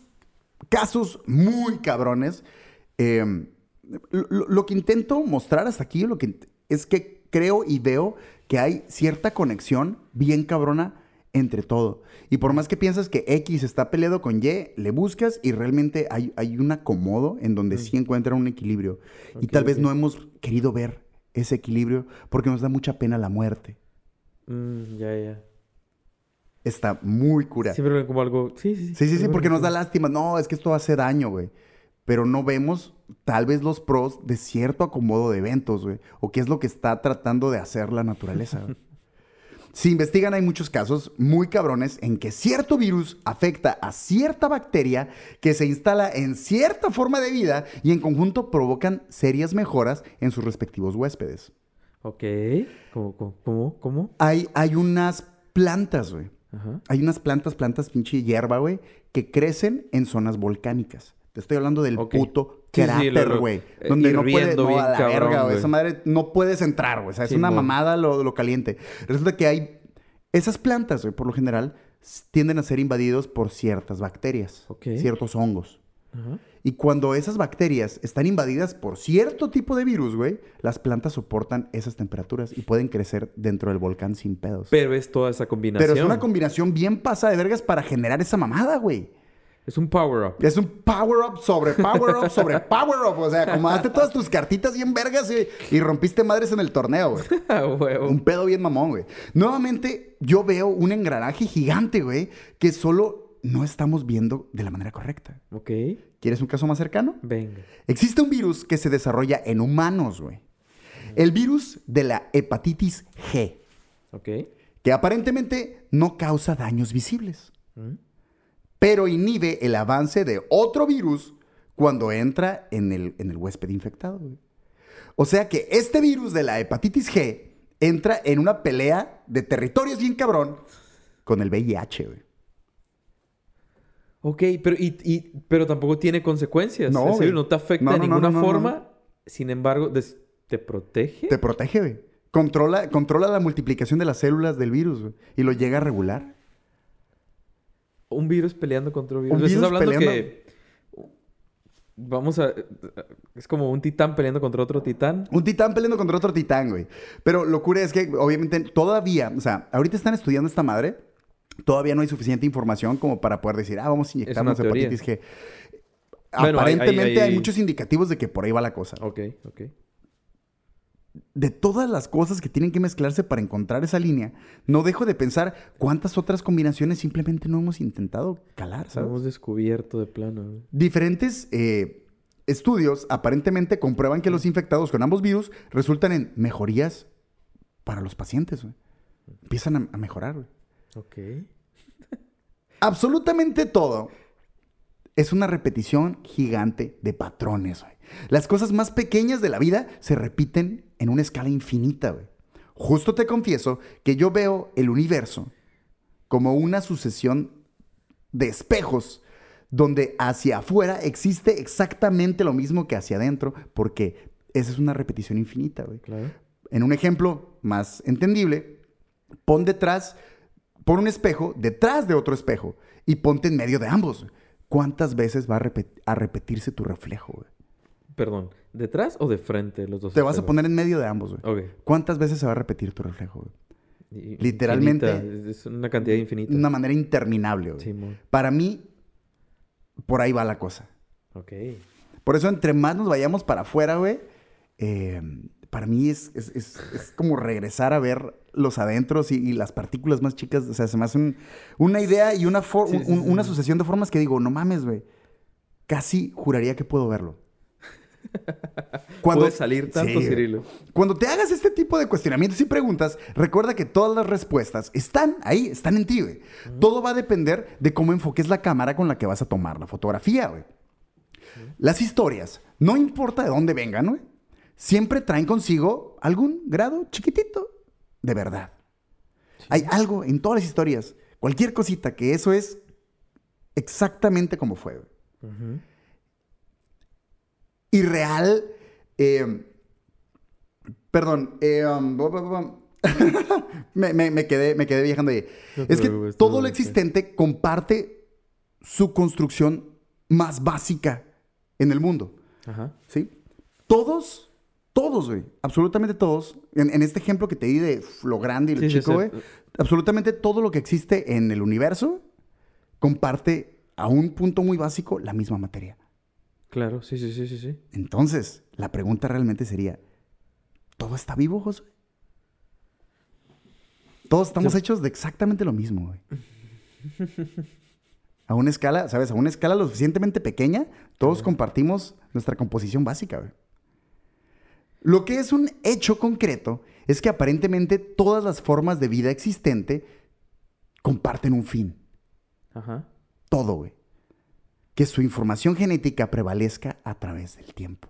S1: casos muy cabrones. Eh, lo, que intento mostrar hasta aquí lo que, es que creo y veo que hay cierta conexión bien cabrona entre todo. Y por más que piensas que X está peleado con Y, le buscas y realmente hay, hay un acomodo en donde sí encuentran un equilibrio. y tal vez no hemos querido ver ese equilibrio porque nos da mucha pena la muerte.
S2: Mm, ya, ya.
S1: Está muy cura.
S2: Siempre ven como algo... Sí, sí,
S1: Sí, sí, sí,
S2: siempre
S1: porque nos da lástima. No, es que esto hace daño, güey. Pero no vemos tal vez los pros de cierto acomodo de eventos, güey. O qué es lo que está tratando de hacer la naturaleza. güey. (laughs) Si investigan, hay muchos casos muy cabrones en que cierto virus afecta a cierta bacteria que se instala en cierta forma de vida y en conjunto provocan serias mejoras en sus respectivos huéspedes.
S2: Ok. ¿Cómo, cómo, cómo? cómo?
S1: Hay, hay unas plantas, güey.
S2: Ajá.
S1: Hay unas plantas, plantas pinche hierba, güey, que crecen en zonas volcánicas. Te estoy hablando del puto cráter, güey.
S2: eh,
S1: donde no puedes,
S2: hirviendo
S1: no,
S2: bien
S1: a la
S2: cabrón,
S1: verga, güey.
S2: güey.
S1: Esa madre no puedes entrar, güey. O sea, es
S2: Sí,
S1: una mamada lo, lo caliente. Resulta que hay... Esas plantas, güey, por lo general, tienden a ser invadidos por ciertas bacterias. Ciertos hongos. Y cuando esas bacterias están invadidas por cierto tipo de virus, güey, las plantas soportan esas temperaturas y pueden crecer dentro del volcán sin pedos.
S2: Pero es toda esa combinación.
S1: Pero es una combinación bien pasa de vergas para generar esa mamada, güey.
S2: Es un power-up.
S1: Es un power up sobre power up sobre power up. O sea, acomodaste todas tus cartitas bien vergas y, y rompiste madres en el torneo, güey. (laughs) Un pedo bien mamón, güey. Nuevamente, yo veo un engranaje gigante, güey, que solo no estamos viendo de la manera correcta.
S2: Ok.
S1: ¿Quieres un caso más cercano?
S2: Venga.
S1: Existe un virus que se desarrolla en humanos, güey. El virus de la hepatitis G,
S2: Ok.
S1: que aparentemente no causa daños visibles.
S2: Mm.
S1: pero inhibe el avance de otro virus cuando entra en el, en el huésped infectado. güey. O sea que este virus de la hepatitis G entra en una pelea de territorios bien cabrón con el VIH. güey.
S2: Ok, pero, y, y- pero tampoco tiene consecuencias.
S1: No,
S2: Es decir, no te afecta
S1: No,
S2: de
S1: no,
S2: ninguna forma. Sin embargo, ¿te protege?
S1: Te protege, güey. Controla, controla la multiplicación de las células del virus güey, y lo llega a regular.
S2: Un virus peleando contra un virus.
S1: Un virus
S2: hablando
S1: peleando-
S2: que Vamos a... Es como un titán peleando contra otro titán.
S1: Un titán peleando contra otro titán, güey. Pero locura es que, obviamente, todavía, o sea, ahorita están estudiando esta madre. Todavía no hay suficiente información como para poder decir, ah, vamos a inyectarnos hepatitis G.
S2: Bueno, hay- hay-
S1: Aparentemente hay,
S2: hay-
S1: muchos indicativos de que por ahí va la cosa.
S2: Ok, ok.
S1: De todas las cosas que tienen que mezclarse para encontrar esa línea, no dejo de pensar cuántas otras combinaciones simplemente no hemos intentado calar, ¿sabes?
S2: hemos descubierto de plano.
S1: Diferentes eh, estudios aparentemente comprueban que los infectados con ambos virus resultan en mejorías para los pacientes. Empiezan a, a mejorar, güey.
S2: Ok.
S1: Absolutamente todo es una repetición gigante de patrones, güey. Las cosas más pequeñas de la vida se repiten en una escala infinita, güey. Justo te confieso que yo veo el universo como una sucesión de espejos donde hacia afuera existe exactamente lo mismo que hacia adentro, porque esa es una repetición infinita, güey.
S2: Claro.
S1: En un ejemplo más entendible, pon detrás, pon un espejo detrás de otro espejo y ponte en medio de ambos. ¿Cuántas veces va a, repet- a repetirse tu reflejo? güey?
S2: Perdón, ¿detrás o de frente los dos?
S1: Te vas a poner en medio de ambos. güey.
S2: Ok.
S1: ¿Cuántas veces se va a repetir tu reflejo? güey? Literalmente-
S2: infinita, Es una cantidad infinita.
S1: De una manera interminable. güey.
S2: Simón.
S1: Para mí, por ahí va la cosa.
S2: Ok.
S1: Por eso, entre más nos vayamos para afuera, güey, eh, para mí es, es- es- es como regresar a ver los adentros y, y las partículas más chicas. O sea, se me hace un- una idea y una, for-
S2: Sí, sí,
S1: un-
S2: sí,
S1: una sucesión de formas que digo, no mames, güey. Casi juraría que puedo verlo. (laughs)
S2: Puede salir tanto. Cirilo.
S1: Cuando te hagas este tipo de cuestionamientos y preguntas, recuerda que todas las respuestas están ahí, están en ti, güey. Todo va a depender de cómo enfoques la cámara con la que vas a tomar la fotografía, güey. Las historias, no importa de dónde vengan, güey, siempre traen consigo algún grado chiquitito de verdad. Hay algo en todas las historias, cualquier cosita, que eso es exactamente como fue,
S2: Ujú.
S1: irreal. eh, perdón. eh, um, bu- me, me- me quedé, me quedé viajando ahí.
S2: No
S1: es que todo lo existente comparte su construcción más básica en el mundo.
S2: Ajá.
S1: ¿Sí? Todos, todos, güey. Absolutamente todos. En, en este ejemplo que te di de lo grande y lo
S2: Sí,
S1: chico,
S2: sí.
S1: güey. Absolutamente todo lo que existe en el universo comparte a un punto muy básico la misma materia.
S2: Claro, sí, sí, sí, sí, sí.
S1: Entonces, la pregunta realmente sería, ¿todo está vivo, Josué? Todos estamos hechos de exactamente lo mismo, güey. A una escala, ¿sabes? A una escala lo suficientemente pequeña, todos compartimos nuestra composición básica, güey. Lo que es un hecho concreto es que aparentemente todas las formas de vida existente comparten un fin.
S2: Ajá.
S1: Todo, güey. Que su información genética prevalezca a través del tiempo.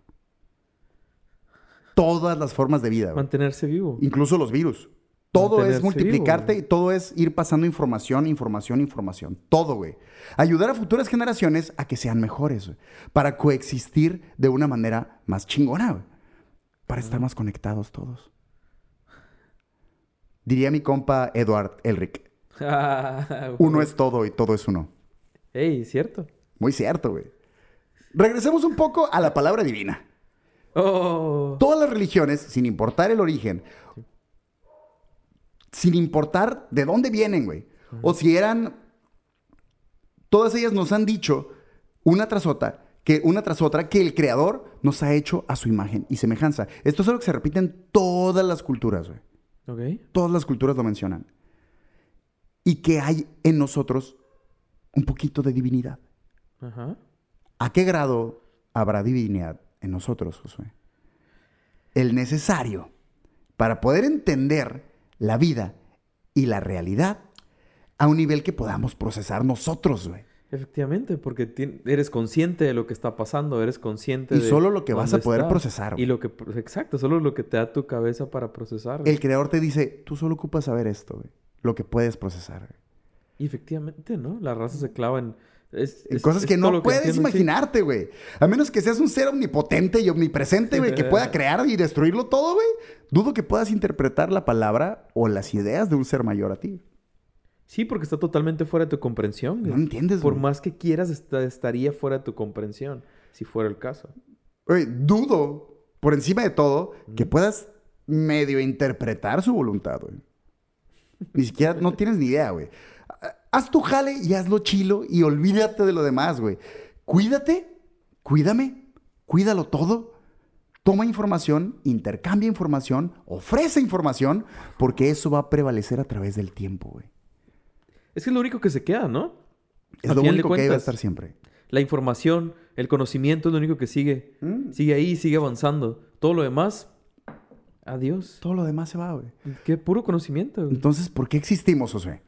S1: Todas las formas de vida, güey.
S2: Mantenerse vivo.
S1: Incluso los virus. Todo es multiplicarte
S2: vivo,
S1: y todo es ir pasando información, información, información. Todo, güey. Ayudar a futuras generaciones a que sean mejores, güey. Para coexistir de una manera más chingona, güey. Para estar más conectados todos. Diría mi compa Edward Elric. (laughs) Uno es todo y todo es uno.
S2: Ey, ¿cierto?
S1: Muy cierto, güey. Regresemos un poco a la palabra divina.
S2: Oh.
S1: Todas las religiones, sin importar el origen, sin importar de dónde vienen, güey, o si eran, todas ellas nos han dicho una tras otra que una tras otra que el creador nos ha hecho a su imagen y semejanza. Esto es algo que se repite en todas las culturas, güey.
S2: Ok.
S1: Todas las culturas lo mencionan. Y que hay en nosotros un poquito de divinidad.
S2: Ajá.
S1: ¿A qué grado habrá divinidad en nosotros, Josué? El necesario para poder entender la vida y la realidad a un nivel que podamos procesar nosotros, güey.
S2: Efectivamente, porque eres consciente de lo que está pasando, eres consciente
S1: Y
S2: de
S1: solo lo que vas a poder procesar,
S2: Y lo que, exacto, solo lo que te da tu cabeza para procesar. güey.
S1: El creador te dice, tú solo ocupas saber esto, güey. Lo que puedes procesar, güey.
S2: Y efectivamente, ¿no? La raza se clava en... es-
S1: En
S2: es-
S1: cosas que no puedes
S2: entiendo,
S1: imaginarte, güey. A menos que seas un ser omnipotente y omnipresente, güey, que pueda (laughs) crear y destruirlo todo, güey. Dudo que puedas interpretar la palabra o las ideas de un ser mayor a ti.
S2: Sí, porque está totalmente fuera de tu comprensión.
S1: No
S2: güey.
S1: entiendes,
S2: Por
S1: güey.
S2: más que quieras, está- estaría fuera de tu comprensión. Si fuera el caso.
S1: Güey, dudo, por encima de todo, que puedas medio interpretar su voluntad, güey. Ni siquiera, no tienes ni idea, güey. Haz tu jale y hazlo chilo y olvídate de lo demás, güey. Cuídate, cuídame, cuídalo todo. Toma información, intercambia información, ofrece información, porque eso va a prevalecer a través del tiempo, güey.
S2: Es que es lo único que se queda, ¿no?
S1: Es
S2: Al
S1: lo único que debe
S2: cuentas,
S1: estar siempre.
S2: La información, el conocimiento es lo único que sigue.
S1: Mm.
S2: Sigue ahí, sigue avanzando. Todo lo demás, adiós.
S1: Todo lo demás se va, güey.
S2: Qué puro conocimiento. güey.
S1: Entonces, ¿por qué existimos, Josué?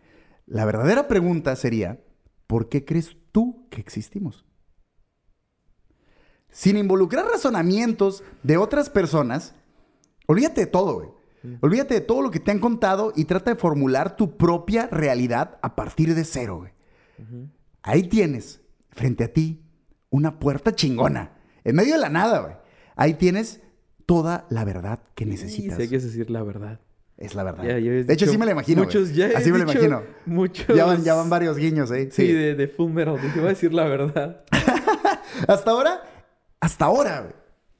S1: La verdadera pregunta sería, ¿por qué crees tú que existimos? Sin involucrar razonamientos de otras personas, olvídate de todo, güey. Olvídate de todo lo que te han contado y trata de formular tu propia realidad a partir de cero, güey. Ahí tienes, frente a ti, una puerta chingona, en medio de la nada, güey. Ahí tienes toda la verdad que
S2: Sí,
S1: necesitas.
S2: sí, hay que decir la verdad.
S1: Es la verdad.
S2: Ya- ya
S1: de hecho, sí me lo imagino.
S2: Muchos, ya
S1: Así me
S2: dicho
S1: imagino.
S2: Muchos.
S1: Ya van, ya van varios guiños, ¿eh?
S2: Sí, de, de Full Metal. Dije, voy a decir la verdad. (laughs)
S1: Hasta ahora, hasta ahora, güey,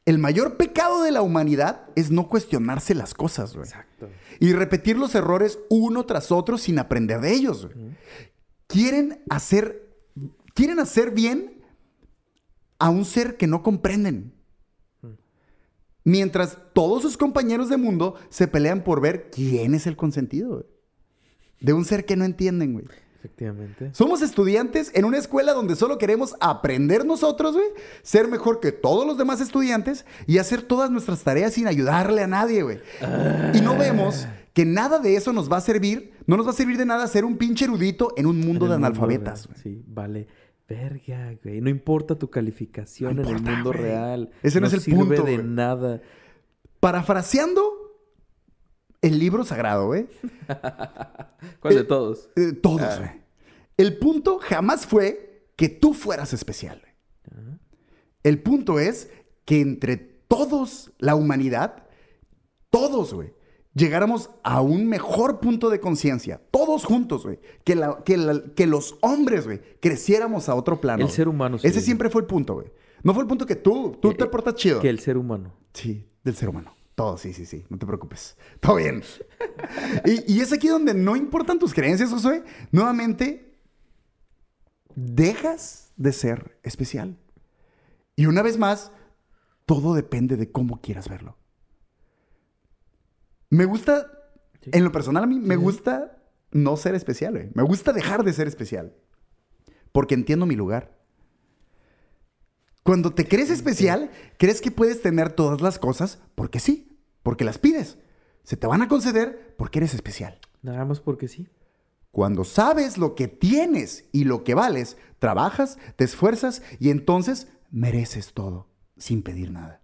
S1: el mayor pecado de la humanidad es no cuestionarse las cosas, güey.
S2: Exacto.
S1: Y repetir los errores uno tras otro sin aprender de ellos, güey. Quieren hacer, quieren hacer bien a un ser que no comprenden. Mientras todos sus compañeros de mundo se pelean por ver quién es el consentido, güey. De un ser que no entienden, güey.
S2: Efectivamente.
S1: Somos estudiantes en una escuela donde solo queremos aprender nosotros, güey, ser mejor que todos los demás estudiantes y hacer todas nuestras tareas sin ayudarle a nadie, güey. Y no vemos que nada de eso nos va a servir, no nos va a servir de nada ser un pinche erudito en un mundo
S2: En
S1: de
S2: mundo
S1: analfabetas.
S2: Sí, vale. Verga, güey. No importa tu calificación
S1: No
S2: en el mundo
S1: güey.
S2: real.
S1: Ese no es el
S2: sirve
S1: punto,
S2: de
S1: güey.
S2: nada.
S1: Parafraseando el libro sagrado, güey. (laughs)
S2: ¿Cuál de
S1: Eh,
S2: todos?
S1: eh, todos, güey. El punto jamás fue que tú fueras especial, güey.
S2: Ajá.
S1: El punto es que entre todos, la humanidad, todos, güey, llegáramos a un mejor punto de conciencia. Todos juntos, güey. Que, la- que, la- que los hombres, güey, creciéramos a otro plano.
S2: El ser humano,
S1: Ese
S2: sí.
S1: siempre fue el punto, güey. No fue el punto que tú, tú te portas chido.
S2: Que el ser humano.
S1: Sí, del ser humano. Todo, sí, sí, sí. No te preocupes. (laughs) Todo bien. y, y es aquí donde no importan tus creencias, Josué. Nuevamente, dejas de ser especial. Y una vez más, todo depende de cómo quieras verlo. Me gusta,
S2: Sí.
S1: en lo personal a mí, me gusta no ser especial, güey. Me gusta dejar de ser especial. Porque entiendo mi lugar. Cuando te crees especial, crees que puedes tener todas las cosas porque sí, porque las pides. Se te van a conceder porque eres especial.
S2: Nada más porque sí.
S1: Cuando sabes lo que tienes y lo que vales, trabajas, te esfuerzas y entonces mereces todo sin pedir nada.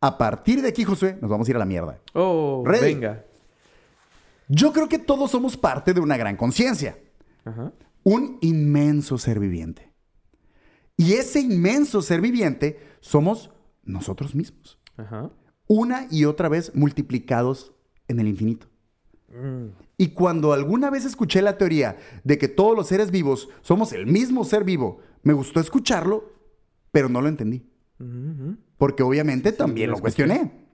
S1: A partir de aquí, Josué, nos vamos a ir a la mierda.
S2: Oh,
S1: Ready.
S2: venga.
S1: Yo creo que todos somos parte de una gran conciencia, un inmenso ser viviente. Y ese inmenso ser viviente somos nosotros mismos,
S2: Ajá.
S1: una y otra vez multiplicados en el infinito.
S2: Mm.
S1: Y cuando alguna vez escuché la teoría de que todos los seres vivos somos el mismo ser vivo, me gustó escucharlo, pero no lo entendí. Porque obviamente también
S2: lo
S1: cuestioné.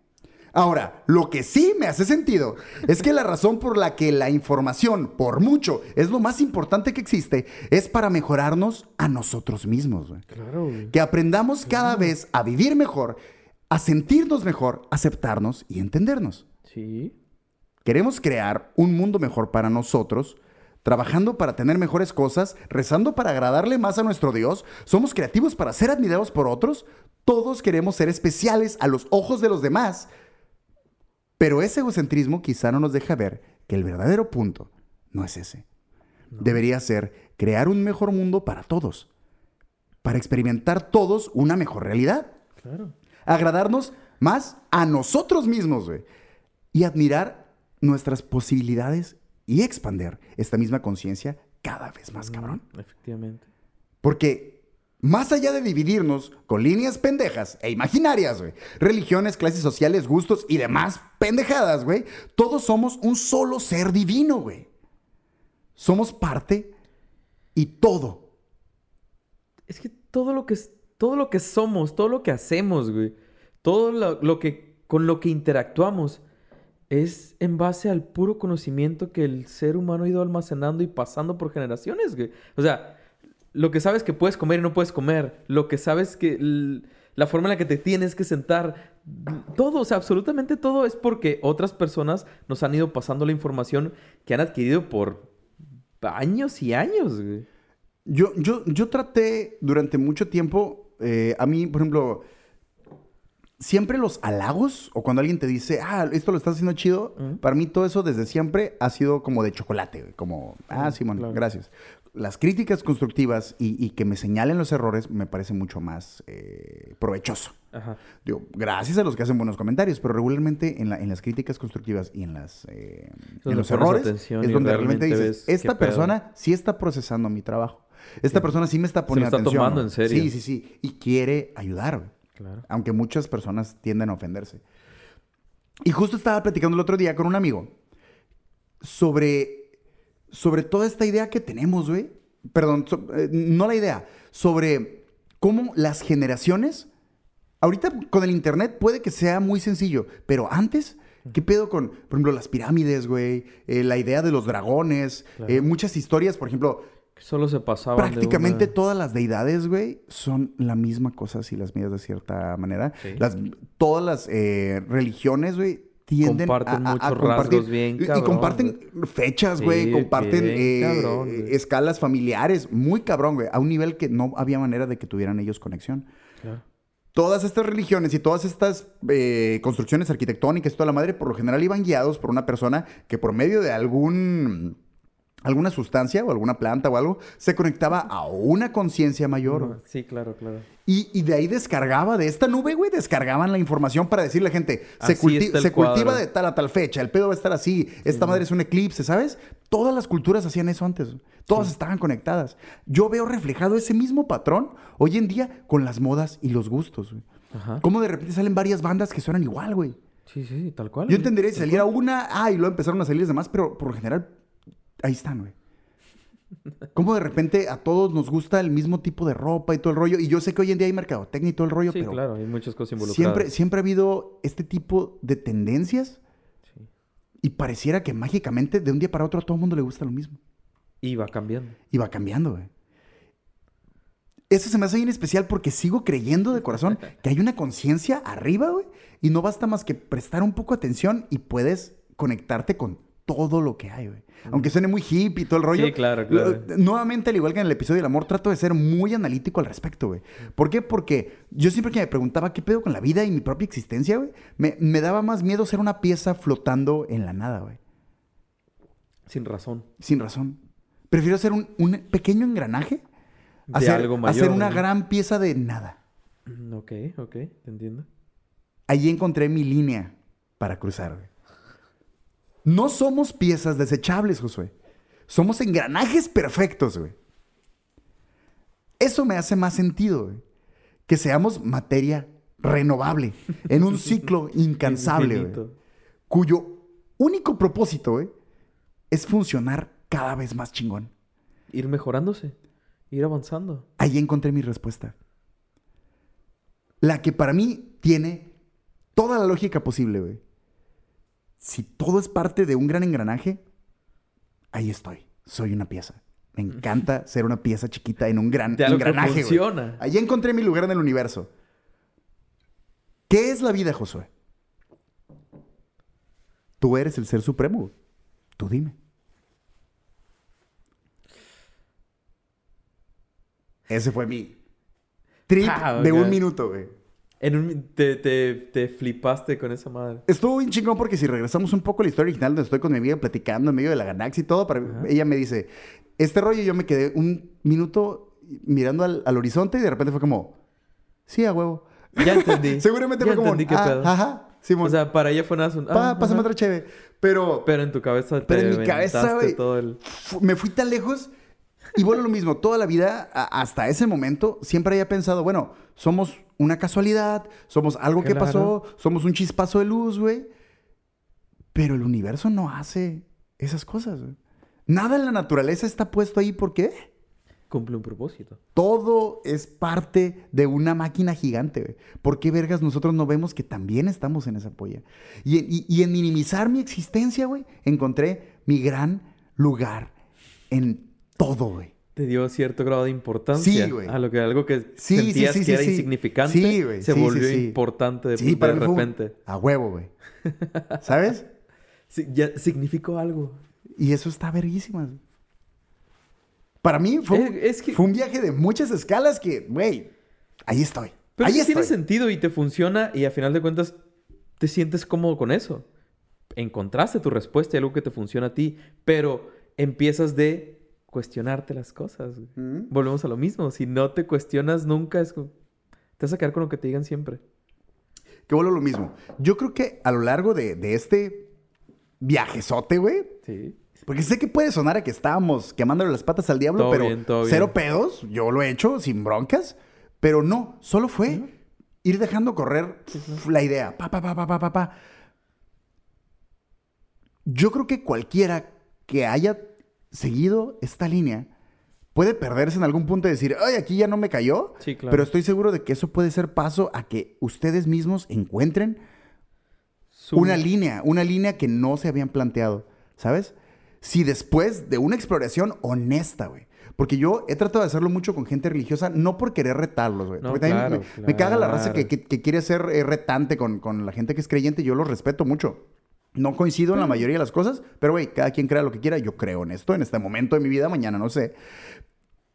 S1: Ahora, lo que sí me hace sentido es que la razón por la que la información, por mucho, es lo más importante que existe, es para mejorarnos a nosotros mismos. güey.
S2: Claro, güey.
S1: Que aprendamos cada vez a vivir mejor, a sentirnos mejor, aceptarnos y entendernos.
S2: Sí.
S1: Queremos crear un mundo mejor para nosotros, trabajando para tener mejores cosas, rezando para agradarle más a nuestro Dios, somos creativos para ser admirados por otros, todos queremos ser especiales a los ojos de los demás, pero ese egocentrismo quizá no nos deja ver que el verdadero punto no es ese. Debería ser crear un mejor mundo para todos, para experimentar todos una mejor realidad
S2: Claro.
S1: agradarnos más a nosotros mismos, güey. Y admirar nuestras posibilidades y expander esta misma conciencia cada vez más, cabrón.
S2: Efectivamente.
S1: Porque más allá de dividirnos con líneas pendejas e imaginarias, güey, religiones, clases sociales, gustos y demás pendejadas, güey, todos somos un solo ser divino, güey. Somos parte y todo.
S2: Es que todo lo que todo lo que somos, todo lo que hacemos, güey, todo lo, lo que, con lo que interactuamos, es en base al puro conocimiento que el ser humano ha ido almacenando y pasando por generaciones, güey. O sea, lo que sabes que puedes comer y no puedes comer, lo que sabes que la forma en la que te tienes que sentar, todo, o sea, absolutamente todo es porque otras personas nos han ido pasando la información que han adquirido por años y años, güey.
S1: Yo, yo, yo traté durante mucho tiempo, eh, a mí, por ejemplo, siempre los halagos o cuando alguien te dice, ah, esto lo estás haciendo chido, para mí todo eso desde siempre ha sido como de chocolate, güey, como, ah, Simón,
S2: claro.
S1: gracias. Las críticas constructivas y, y que me señalen los errores me parece mucho más eh, provechoso.
S2: Ajá.
S1: Digo, gracias a los que hacen buenos comentarios, pero regularmente en, la- en las críticas constructivas y en, las, eh, en los errores es donde realmente
S2: realmente
S1: dices, esta
S2: qué pedo".
S1: persona sí está procesando mi trabajo. Esta
S2: Sí.
S1: persona sí me está
S2: lo
S1: poniendo
S2: está
S1: atención.
S2: tomando en serio.
S1: Sí, sí, sí. Y quiere ayudar, güey.
S2: Claro.
S1: Aunque muchas personas tienden a ofenderse. Y justo estaba platicando el otro día con un amigo sobre, sobre toda esta idea que tenemos, güey. Perdón, so- eh, no la idea, sobre cómo las generaciones, ahorita con el Internet puede que sea muy sencillo, pero antes, ¿qué pedo con, por ejemplo, las pirámides, güey? Eh, la idea de los dragones,
S2: Claro.
S1: eh, muchas historias, por ejemplo,
S2: Que solo se pasaban de
S1: Prácticamente
S2: una-
S1: todas las deidades, güey, son la misma cosa si las miras de cierta manera.
S2: Sí.
S1: Las, todas las eh, religiones, güey, tienden
S2: Comparten
S1: a, a- a
S2: muchos
S1: compartir.
S2: rasgos bien
S1: y- y,
S2: cabrón,
S1: comparten fechas, güey,
S2: Sí,
S1: comparten
S2: bien
S1: eh,
S2: cabrón, güey.
S1: escalas familiares, muy cabrón, güey, a un nivel que no había manera de que tuvieran ellos conexión.
S2: Claro.
S1: Todas estas religiones y todas estas eh, construcciones arquitectónicas y toda la madre, por lo general iban guiados por una persona que por medio de algún alguna sustancia o alguna planta o algo se conectaba a una conciencia mayor.
S2: Sí, claro, claro.
S1: Y, y de ahí descargaba, de esta nube, güey, descargaban la información para decirle a la gente, se, culti- se cultiva de tal a tal fecha, el pedo va a estar así, esta madre es un eclipse, ¿sabes? Todas las culturas hacían eso antes, todas estaban conectadas. Yo veo reflejado ese mismo patrón hoy en día con las modas y los gustos, güey.
S2: Ajá.
S1: Cómo de repente salen varias bandas que suenan igual, güey.
S2: Sí, sí, tal cual.
S1: Yo entendería si saliera una, ah, y luego empezaron a salir las demás, pero por lo general, ahí están, güey. Cómo de repente a todos nos gusta el mismo tipo de ropa y todo el rollo. Y yo sé que hoy en día hay mercadotecnia y todo el rollo,
S2: Sí,
S1: pero
S2: claro, hay muchas cosas involucradas.
S1: siempre, siempre ha habido este tipo de tendencias
S2: Sí.
S1: y pareciera que mágicamente de un día para otro a todo el mundo le gusta lo mismo.
S2: Y va cambiando.
S1: Y va cambiando, güey. Eso se me hace bien especial porque sigo creyendo de corazón (laughs) que hay una conciencia arriba, güey. Y no basta más que prestar un poco de atención y puedes conectarte con todo lo que hay, güey. Aunque suene muy hippie y todo el rollo.
S2: Sí, claro, claro.
S1: lo- Nuevamente, al igual que en el episodio del amor, trato de ser muy analítico al respecto, güey. ¿Por qué? Porque yo siempre que me preguntaba qué pedo con la vida y mi propia existencia, güey, me, me daba más miedo ser una pieza flotando en la nada, güey.
S2: Sin razón.
S1: Sin razón. Prefiero ser un, un pequeño engranaje
S2: De
S1: hacer,
S2: algo mayor.
S1: hacer una
S2: ¿no?
S1: gran pieza de nada.
S2: Mm, Ok, ok, te entiendo.
S1: Allí encontré mi línea para cruzar. güey. No somos piezas desechables, Josué. Somos engranajes perfectos, güey. Eso me hace más sentido, güey. Que seamos materia renovable en un ciclo (laughs) incansable, güey. Cuyo único propósito, güey, es funcionar cada vez más chingón.
S2: Ir mejorándose. Ir avanzando.
S1: Ahí encontré mi respuesta. La que para mí tiene toda la lógica posible, güey. Si todo es parte de un gran engranaje, ahí estoy. Soy una pieza. Me encanta (laughs) ser una pieza chiquita en un gran
S2: De
S1: engranaje.
S2: funciona.
S1: Ahí encontré mi lugar en el universo. ¿Qué es la vida, Josué? Tú eres el ser supremo. güey. Tú dime. Ese fue mi trip
S2: Ah,
S1: de un minuto, güey.
S2: En un, te, te, te flipaste con esa madre.
S1: Estuvo bien chingón porque si regresamos un poco a la historia original donde estoy con mi amiga platicando en medio de la galaxia y todo, para- ella me dice, este rollo yo me quedé un minuto mirando al, al horizonte y de repente fue como, sí, a huevo.
S2: Ya entendí. (laughs)
S1: Seguramente
S2: Ya
S1: fue como,
S2: entendí qué
S1: "Ah,
S2: pedo.
S1: ajá, Simón,
S2: O sea, para ella fue nada... un-
S1: pa-
S2: ah,
S1: pásame
S2: ajá.
S1: otra cheve. Pero,
S2: Pero en tu cabeza te
S1: Pero en mi cabeza,
S2: todo el...
S1: me fui tan lejos y bueno, lo mismo, toda la vida, hasta ese momento, siempre había pensado, bueno, somos una casualidad, somos algo que pasó, somos un chispazo de luz, güey. Pero el universo no hace esas cosas, güey. Nada en la naturaleza está puesto ahí, ¿por qué?
S2: Cumple un propósito.
S1: Todo es parte de una máquina gigante, güey. ¿Por qué vergas nosotros no vemos que también estamos en esa polla? Y, y- y en minimizar mi existencia, güey, encontré mi gran lugar en todo, güey.
S2: Te dio cierto grado de importancia
S1: Sí, güey.
S2: a lo que algo que
S1: Sí,
S2: sentías
S1: sí,
S2: que era insignificante
S1: Sí, güey.
S2: se volvió importante de,
S1: Sí,
S2: de
S1: para fue
S2: repente.
S1: a huevo, güey. (laughs) ¿Sabes?
S2: Ya significó algo.
S1: Y eso está verguísima. Para mí fue, un-
S2: Es- es que-
S1: fue un viaje de muchas escalas que, güey, ahí estoy.
S2: Pero
S1: ahí estoy.
S2: tiene sentido y te funciona y a final de cuentas te sientes cómodo con eso. Encontraste tu respuesta y algo que te funciona a ti, pero empiezas de cuestionarte las cosas. güey.
S1: Ujú.
S2: Volvemos a lo mismo. Si no te cuestionas nunca, es como- te vas a quedar con lo que te digan siempre.
S1: Que vuelvo a lo mismo. Yo creo que a lo largo de, de este viajezote, güey,
S2: Sí.
S1: porque sé que puede sonar a que estábamos quemándole las patas al diablo,
S2: Todo
S1: pero
S2: bien,
S1: cero
S2: bien.
S1: pedos, yo lo he hecho sin broncas, pero no, solo fue ir dejando correr la idea. Pa, pa, pa, pa, pa, pa, pa. Yo creo que cualquiera que haya seguido esta línea puede perderse en algún punto y decir, ay, aquí ya no me cayó.
S2: Sí, claro.
S1: Pero estoy seguro de que eso puede ser paso a que ustedes mismos encuentren
S2: Su-
S1: una línea, una línea que no se habían planteado, ¿sabes? Si después de una exploración honesta, güey. Porque yo he tratado de hacerlo mucho con gente religiosa, no por querer retarlos, güey.
S2: No,
S1: Porque también
S2: claro,
S1: me, me caga la raza que,
S2: claro.
S1: que- que quiere ser eh, retante con, con la gente que es creyente. Yo lo respeto mucho. No coincido en la mayoría de las cosas, pero güey, cada quien crea lo que quiera. Yo creo en esto, en este momento de mi vida, mañana no sé.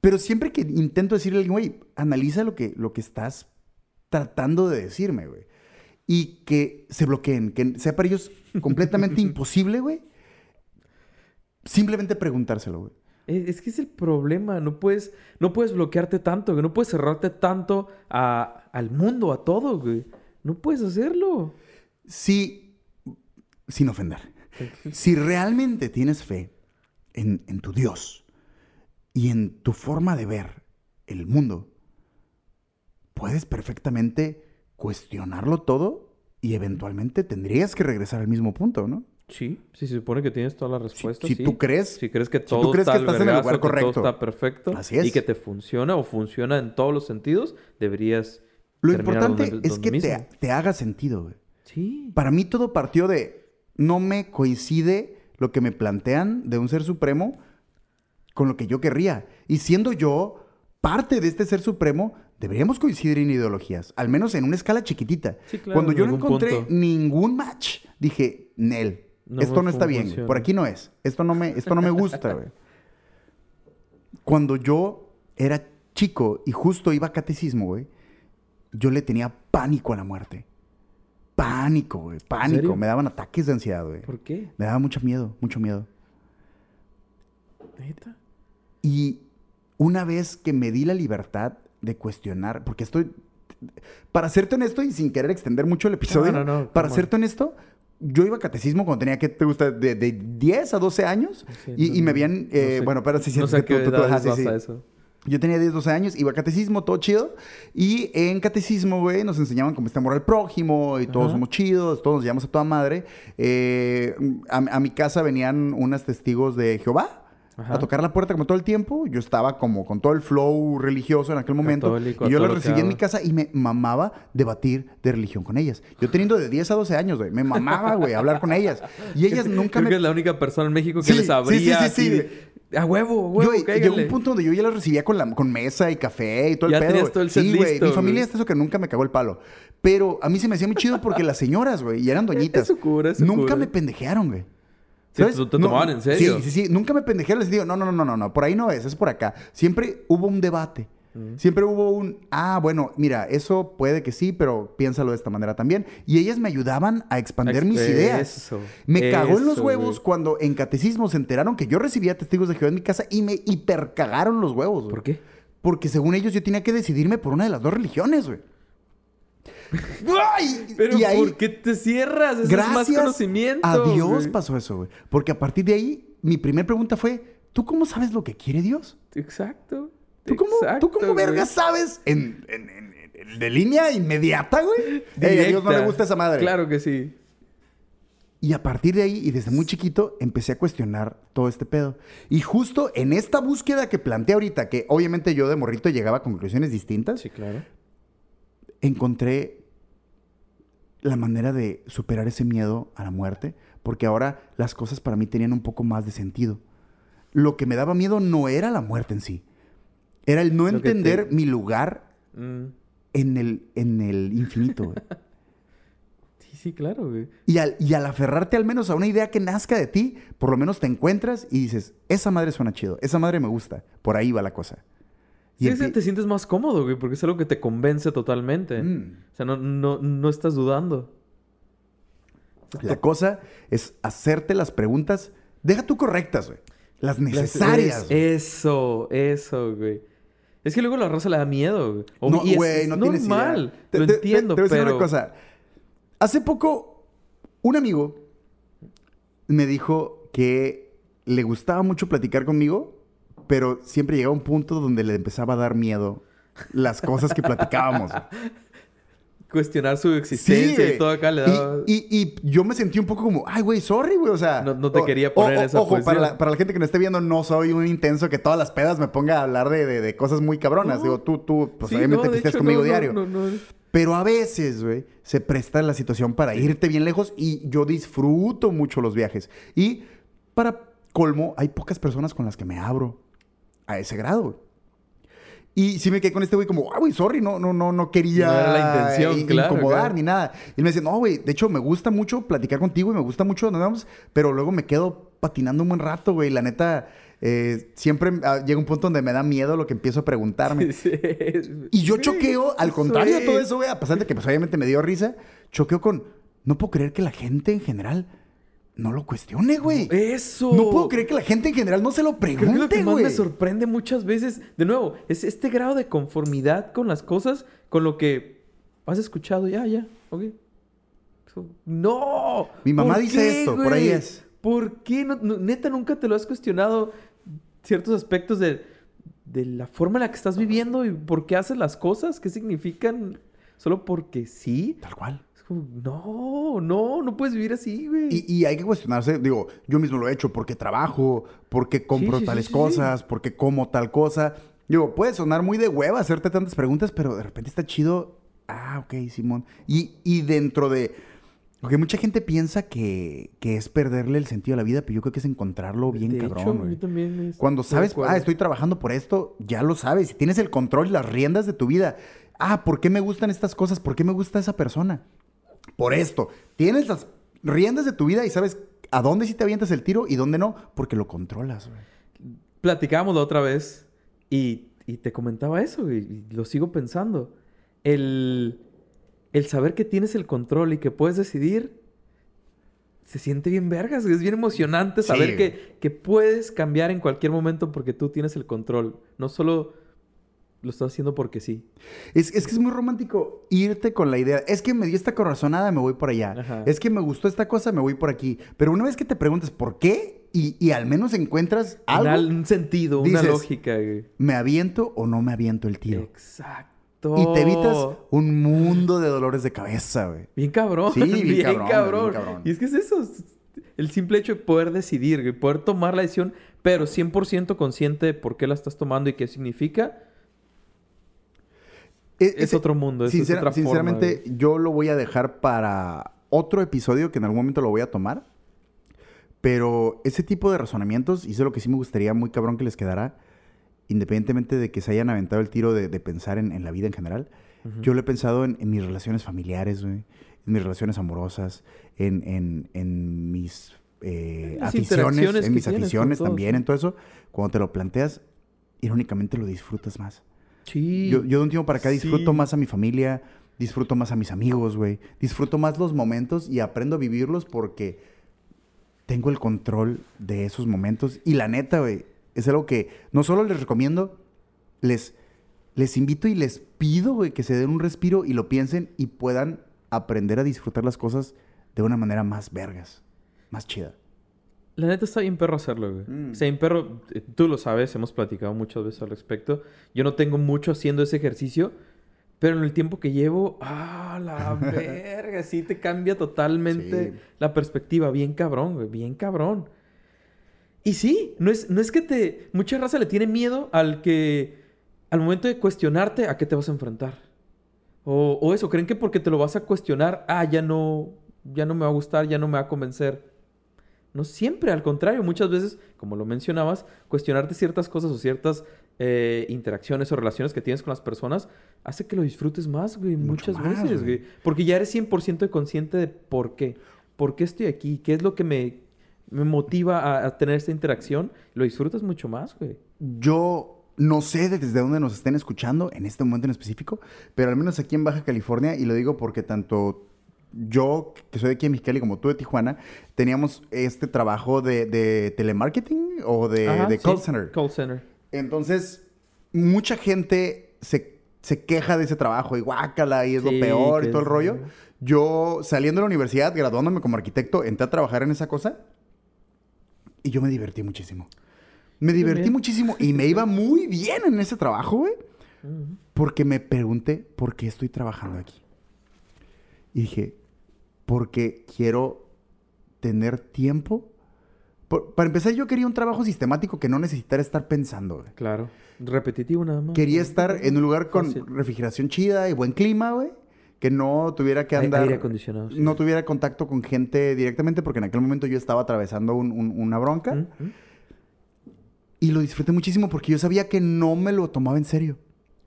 S1: Pero siempre que intento decirle a alguien, güey, analiza lo que, lo que estás tratando de decirme, güey. Y que se bloqueen, que sea para ellos completamente (laughs) imposible, güey. Simplemente preguntárselo, güey.
S2: Es, es que es el problema. No puedes, no puedes bloquearte tanto, güey. No puedes cerrarte tanto a- al mundo, a todo, güey. No puedes hacerlo.
S1: Si, sin ofender, si realmente tienes fe en, en tu Dios y en tu forma de ver el mundo, puedes perfectamente cuestionarlo todo y eventualmente tendrías que regresar al mismo punto, ¿no?
S2: Sí, sí, se supone que tienes todas las respuestas.
S1: si
S2: sí.
S1: tú crees-
S2: Si crees que
S1: tú
S2: todo
S1: crees
S2: está
S1: que
S2: al
S1: estás en el lugar
S2: que todo
S1: correcto.
S2: está perfecto.
S1: Así es.
S2: Y que te funciona o funciona en todos los sentidos, deberías.
S1: Lo importante
S2: donde-
S1: es que te, haga sentido, güey.
S2: Sí.
S1: Para mí todo partió de no me coincide lo que me plantean de un ser supremo con lo que yo querría. Y siendo yo parte de este ser supremo, deberíamos coincidir en ideologías, al menos en una escala chiquitita.
S2: Sí, claro,
S1: Cuando yo no encontré
S2: punto.
S1: ningún match, dije, Nel,
S2: No
S1: esto no está bien,
S2: funciona.
S1: por aquí no es. Esto no me, esto no me gusta, güey. (laughs) Cuando yo era chico y justo iba a catecismo, güey, yo le tenía pánico a la muerte. Pánico, güey. Pánico. Me daban ataques de ansiedad, güey.
S2: ¿Por qué?
S1: Me daba mucho miedo, mucho miedo.
S2: Neta.
S1: Y una vez que me di la libertad de cuestionar, porque estoy, para serte honesto y sin querer extender mucho el episodio,
S2: No, no, no,
S1: para serte honesto, yo iba a catecismo cuando tenía, ¿qué te gusta? De, de 10 a 12 años.
S2: Sí,
S1: y,
S2: no,
S1: y me habían,
S2: no
S1: eh,
S2: sé-
S1: bueno, pero sí, sí,
S2: no sé
S1: tú- tú- tú- ajá, sí,
S2: eso.
S1: Yo tenía 10, 12 años, iba a catecismo, todo chido. Y en catecismo, güey, nos enseñaban cómo está amor al prójimo y todos
S2: Ajá.
S1: somos chidos, todos nos llamamos a toda madre. Eh, a, a mi casa venían unas testigos de Jehová
S2: Ajá.
S1: a tocar la puerta como todo el tiempo. Yo estaba como con todo el flow religioso en aquel momento.
S2: Católico,
S1: y yo las
S2: todo lo que
S1: recibí en mi casa y me mamaba debatir de religión con ellas. Yo teniendo de 10 a 12 años, güey, me mamaba, güey, hablar con ellas. Y ellas nunca
S2: Creo
S1: me...
S2: que es la única persona en México que
S1: Sí,
S2: les
S1: sí,
S2: abría
S1: sí, sí, sí.
S2: de, A huevo, huevo,
S1: Güey,
S2: cáigale.
S1: llegó un punto donde yo ya las recibía con, la, con mesa y café y todo el
S2: Ya
S1: pedo.
S2: tenías
S1: güey.
S2: todo el set
S1: sí, güey. Mi familia es eso que nunca me cagó el palo. Pero a mí se me hacía muy chido porque las señoras, güey, y eran (laughs) doñitas.
S2: Eso cura, eso
S1: Nunca
S2: cura.
S1: me pendejearon, güey.
S2: Sí, te- te tomaban en serio.
S1: Sí, sí, sí. Nunca me pendejearon. Les digo, no, no, no, no, no, no. Por ahí no es, es por acá. Siempre hubo un debate. Siempre hubo un, ah, bueno, mira, eso puede que sí, pero piénsalo de esta manera también. Y ellas me ayudaban a expander mis
S2: Ex-
S1: ideas.
S2: eso,
S1: Me cagó en los
S2: eso,
S1: huevos cuando en catecismo se enteraron que yo recibía testigos de Jehová en mi casa y me hipercagaron los huevos.
S2: ¿Por qué?
S1: Porque según ellos yo tenía que decidirme por una de las dos religiones, güey. ¡Ay!
S2: Pero
S1: y ahí,
S2: ¿por qué te cierras? Eso es más
S1: gracias
S2: conocimiento.
S1: a Dios pasó eso, güey. Porque a partir de ahí, mi primera pregunta fue, ¿tú cómo sabes lo que quiere Dios?
S2: Exacto.
S1: ¿Tú cómo,
S2: Exacto,
S1: ¿tú cómo verga sabes en, en- en- en- de línea inmediata, güey? Ey, a Dios no le gusta esa madre.
S2: Claro que sí.
S1: Y a partir de ahí, y desde muy chiquito, empecé a cuestionar todo este pedo. Y justo en esta búsqueda que planteé ahorita, que obviamente yo de morrito llegaba a conclusiones distintas,
S2: Sí, claro.
S1: encontré la manera de superar ese miedo a la muerte, porque ahora las cosas para mí tenían un poco más de sentido. Lo que me daba miedo no era la muerte en sí, era el no
S2: Lo que te-
S1: entender mi lugar
S2: Mm,
S1: en el, en el infinito. güey. (laughs)
S2: Sí, sí, claro, güey.
S1: Y al, y al aferrarte al menos a una idea que nazca de ti, por lo menos te encuentras y dices, esa madre suena chido, esa madre me gusta, por ahí va la cosa. Y
S2: Sí, te sientes más cómodo, güey, porque es algo que te convence totalmente.
S1: Mm.
S2: O sea, no, no, no estás dudando.
S1: La cosa es hacerte las preguntas, deja tú correctas, güey. Las necesarias.
S2: Es- eso, eso, güey. Es que luego la raza le da miedo, güey. O-
S1: No, güey,
S2: es
S1: no tienes idea.
S2: normal.
S1: Te-
S2: Lo
S1: te- te-
S2: entiendo,
S1: te voy a decir
S2: pero...
S1: una cosa. Hace poco, un amigo me dijo que le gustaba mucho platicar conmigo, pero siempre llegaba un punto donde le empezaba a dar miedo las cosas que platicábamos. (laughs)
S2: Cuestionar su existencia y todo acá le daba...
S1: Y, y yo me sentí un poco como, ay, güey, sorry, güey. O sea.
S2: No- no te
S1: o-
S2: quería poner
S1: o-
S2: esa
S1: Ojo, para la, para la gente que no esté viendo, no soy un intenso que todas las pedas me ponga a hablar de, de- de cosas muy cabronas.
S2: No.
S1: Digo, tú, tú, pues
S2: Sí,
S1: obviamente
S2: no, hecho,
S1: conmigo diario.
S2: no, no.
S1: Pero a veces, güey, se presta la situación para irte bien lejos y yo disfruto mucho los viajes. Y para colmo, hay pocas personas con las que me abro a ese grado. güey. Y sí me quedé con este güey como, ah, güey, sorry, no, no, no, no quería
S2: No era la intención,
S1: in-
S2: claro,
S1: incomodar
S2: claro.
S1: ni nada. Y él me dice, no, güey, de hecho me gusta mucho platicar contigo y me gusta mucho donde vamos, pero luego me quedo patinando un buen rato, güey. La neta, eh, siempre ah, llega un punto donde me da miedo lo que empiezo a preguntarme. (laughs)
S2: Sí.
S1: Y yo choqueo, al contrario de todo
S2: es.
S1: eso, güey, a pesar de que pues obviamente me dio risa, choqueo con, no puedo creer que la gente en general no lo cuestione, güey.
S2: Eso.
S1: No puedo creer que la gente en general no se lo
S2: Creo que lo
S1: pregunte,
S2: que más
S1: güey.
S2: me sorprende muchas veces, de nuevo, es este grado de conformidad con las cosas, con lo que has escuchado, ya, ya, ok. No.
S1: Mi mamá
S2: ¿Por
S1: dice
S2: qué,
S1: esto, por ahí
S2: güey?
S1: es.
S2: ¿Por qué? No- no- neta, nunca te lo has cuestionado ciertos aspectos de, de la forma en la que estás viviendo y por qué haces las cosas, qué significan solo porque sí.
S1: Tal cual.
S2: Es como, no, no, no puedes vivir así, güey.
S1: Y, y hay que cuestionarse, digo, yo mismo lo he hecho porque trabajo, porque compro
S2: Sí, sí,
S1: tales
S2: sí,
S1: cosas, porque como tal cosa. Digo, puede sonar muy de hueva hacerte tantas preguntas, pero de repente está chido. Ah, ok, Simón. Y, y dentro de... Porque mucha gente piensa que, que es perderle el sentido a la vida, pero yo creo que es encontrarlo bien
S2: de
S1: cabrón,
S2: hecho,
S1: güey.
S2: yo también
S1: Cuando sabes, ah, estoy trabajando por esto, ya lo sabes. Tienes el control y las riendas de tu vida. Ah, ¿por qué me gustan estas cosas? ¿Por qué me gusta esa persona? Por esto. Tienes las riendas de tu vida y sabes a dónde sí te avientas el tiro y dónde no, porque lo controlas, güey.
S2: platicábamos la otra vez y, y te comentaba eso y lo sigo pensando. El, el saber que tienes el control y que puedes decidir se siente bien vergas. Es bien emocionante saber que, que puedes cambiar en cualquier momento porque tú tienes el control. No solo lo estás haciendo porque sí.
S1: Es, es que es muy romántico irte con la idea. Es que me dio esta corazonada, me voy por allá.
S2: Ajá.
S1: Es que me gustó esta cosa, me voy por aquí. Pero una vez que te preguntas por qué y, y al menos encuentras algo,
S2: al- un sentido, una lógica. güey.
S1: ¿me aviento o no me aviento el tiro?
S2: Exacto.
S1: Y te evitas un mundo de dolores de cabeza, güey.
S2: Bien cabrón.
S1: Sí, (laughs) bien
S2: bien,
S1: cabrón,
S2: cabrón,
S1: bien cabrón.
S2: Y es que es eso. es El simple hecho de poder decidir, güey, poder tomar la decisión, pero 100% consciente de por qué la estás tomando y qué significa,
S1: Es,
S2: es otro mundo. Es, es
S1: Sincer-
S2: otra forma,
S1: sinceramente,
S2: güey.
S1: yo lo voy a dejar para otro episodio que en algún momento lo voy a tomar. Pero ese tipo de razonamientos, y eso es lo que sí me gustaría muy cabrón que les quedara, independientemente de que se hayan aventado el tiro de, de pensar en, en la vida en general, yo lo he pensado en, en mis relaciones familiares, güey, en mis relaciones amorosas, en, mis eh, aficiones, en mis
S2: con
S1: aficiones también, en todo eso. Cuando te lo planteas, irónicamente lo disfrutas más.
S2: Sí.
S1: Yo, yo de un tiempo para acá disfruto
S2: Sí.
S1: más a mi familia, disfruto más a mis amigos, güey. Disfruto más los momentos y aprendo a vivirlos porque tengo el control de esos momentos. Y la neta, güey, es algo que no solo les recomiendo, les, les invito y les pido, güey, que se den un respiro y lo piensen y puedan aprender a disfrutar las cosas de una manera más vergas, más chida.
S2: La neta está bien perro hacerlo, güey.
S1: Mm.
S2: Está bien perro, eh, tú lo sabes, hemos platicado muchas veces al respecto. Yo no tengo mucho haciendo ese ejercicio, Pero en el tiempo que llevo, ah, la (laughs) verga, sí te cambia totalmente
S1: Sí.
S2: la perspectiva. Bien cabrón, güey, bien cabrón. Y sí, no es, no es que te... Mucha raza le tiene miedo al que... Al momento de cuestionarte, ¿a qué te vas a enfrentar? O, o eso, creen que porque te lo vas a cuestionar, ah, ya no, ya no me va a gustar, ya no me va a convencer. No siempre, al contrario, muchas veces, como lo mencionabas, cuestionarte ciertas cosas o ciertas eh, interacciones o relaciones que tienes con las personas hace que lo disfrutes más, güey,
S1: Mucho
S2: muchas
S1: más,
S2: veces,
S1: güey.
S2: Porque ya eres 100% consciente de por qué. ¿Por qué estoy aquí? ¿Qué es lo que me, me motiva a, a tener esta interacción? Lo disfrutas mucho más, güey.
S1: Yo no sé de- desde dónde nos estén escuchando en este momento en específico, pero al menos aquí en Baja California, y lo digo porque tanto yo, que soy de aquí en Mexicali, como tú de Tijuana, teníamos este trabajo de, de telemarketing o de,
S2: Ajá,
S1: de
S2: sí,
S1: call center.
S2: Call center.
S1: Entonces, mucha gente se, se queja de ese trabajo y guácala y es
S2: Sí,
S1: lo peor y todo el rollo. Yo, saliendo de la universidad, graduándome como arquitecto, entré a trabajar en esa cosa y yo me divertí muchísimo. Me divertí
S2: bien.
S1: muchísimo y me iba muy bien en ese trabajo, güey. Porque me pregunté por qué estoy trabajando aquí. Y dije, porque quiero tener tiempo. Por- para empezar, yo quería un trabajo sistemático que no necesitara estar pensando. güey.
S2: Claro. Repetitivo nada más.
S1: Quería estar en un lugar con
S2: Fácil.
S1: refrigeración chida y buen clima, güey. Que no tuviera que andar...
S2: Aire acondicionado. sí.
S1: No tuviera contacto con gente directamente porque en aquel momento yo estaba atravesando un- un- una bronca. Y lo disfruté muchísimo porque yo sabía que no me lo tomaba en serio.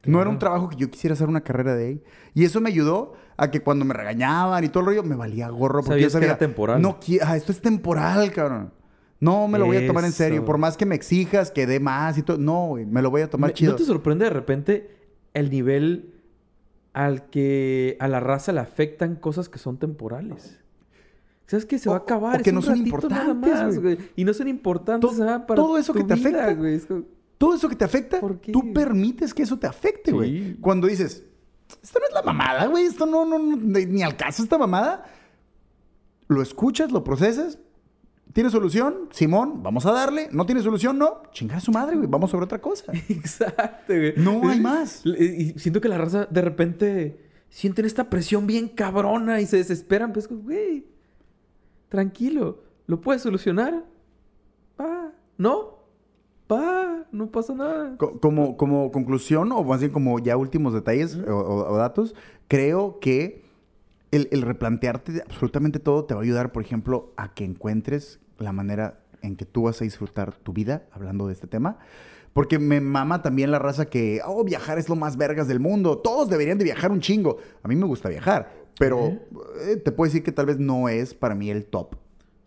S1: No era un trabajo que yo quisiera hacer una carrera de ahí. Y eso me ayudó a que cuando me regañaban y todo el rollo, me valía gorro. Porque
S2: Sabías
S1: yo
S2: que
S1: sabía,
S2: era temporal.
S1: No, ah, esto es temporal, cabrón. No me lo voy a tomar en serio. Por más que me exijas que dé más y todo. No, güey, me lo voy a tomar
S2: Me-
S1: chido.
S2: ¿No te sorprende de repente el nivel al que a la raza le afectan cosas que son temporales? ¿Sabes que se va a acabar?
S1: o que
S2: Es
S1: no
S2: un
S1: son
S2: nada
S1: importantes,
S2: más,
S1: güey.
S2: güey. Y no son importantes
S1: To-
S2: para
S1: todo eso
S2: tu
S1: que te
S2: vida,
S1: afecta.
S2: güey.
S1: Todo eso que te afecta, tú permites que eso te afecte, güey.
S2: Sí.
S1: Cuando dices, esto no es la mamada, güey, esto no, no, no, ni al caso esta mamada, lo escuchas, lo procesas, ¿tiene solución? Simón, vamos a darle. ¿No tiene solución? No. Chingar a su madre, güey, vamos sobre otra cosa. (laughs)
S2: Exacto, güey.
S1: No hay más.
S2: Y siento que la raza de repente sienten esta presión bien cabrona y se desesperan. Pues, güey, tranquilo, ¿lo puedes solucionar? Pa, ¿no? Pa, no pasa nada.
S1: Co- Como, como conclusión, o más bien como ya últimos detalles o, o- o datos, creo que el, el replantearte absolutamente todo te va a ayudar, por ejemplo, a que encuentres la manera en que tú vas a disfrutar tu vida, hablando de este tema. Porque me mama también la raza que, oh, viajar es lo más vergas del mundo. Todos deberían de viajar un chingo. A mí me gusta viajar, pero
S2: eh,
S1: te puedo decir que tal vez no es para mí el top.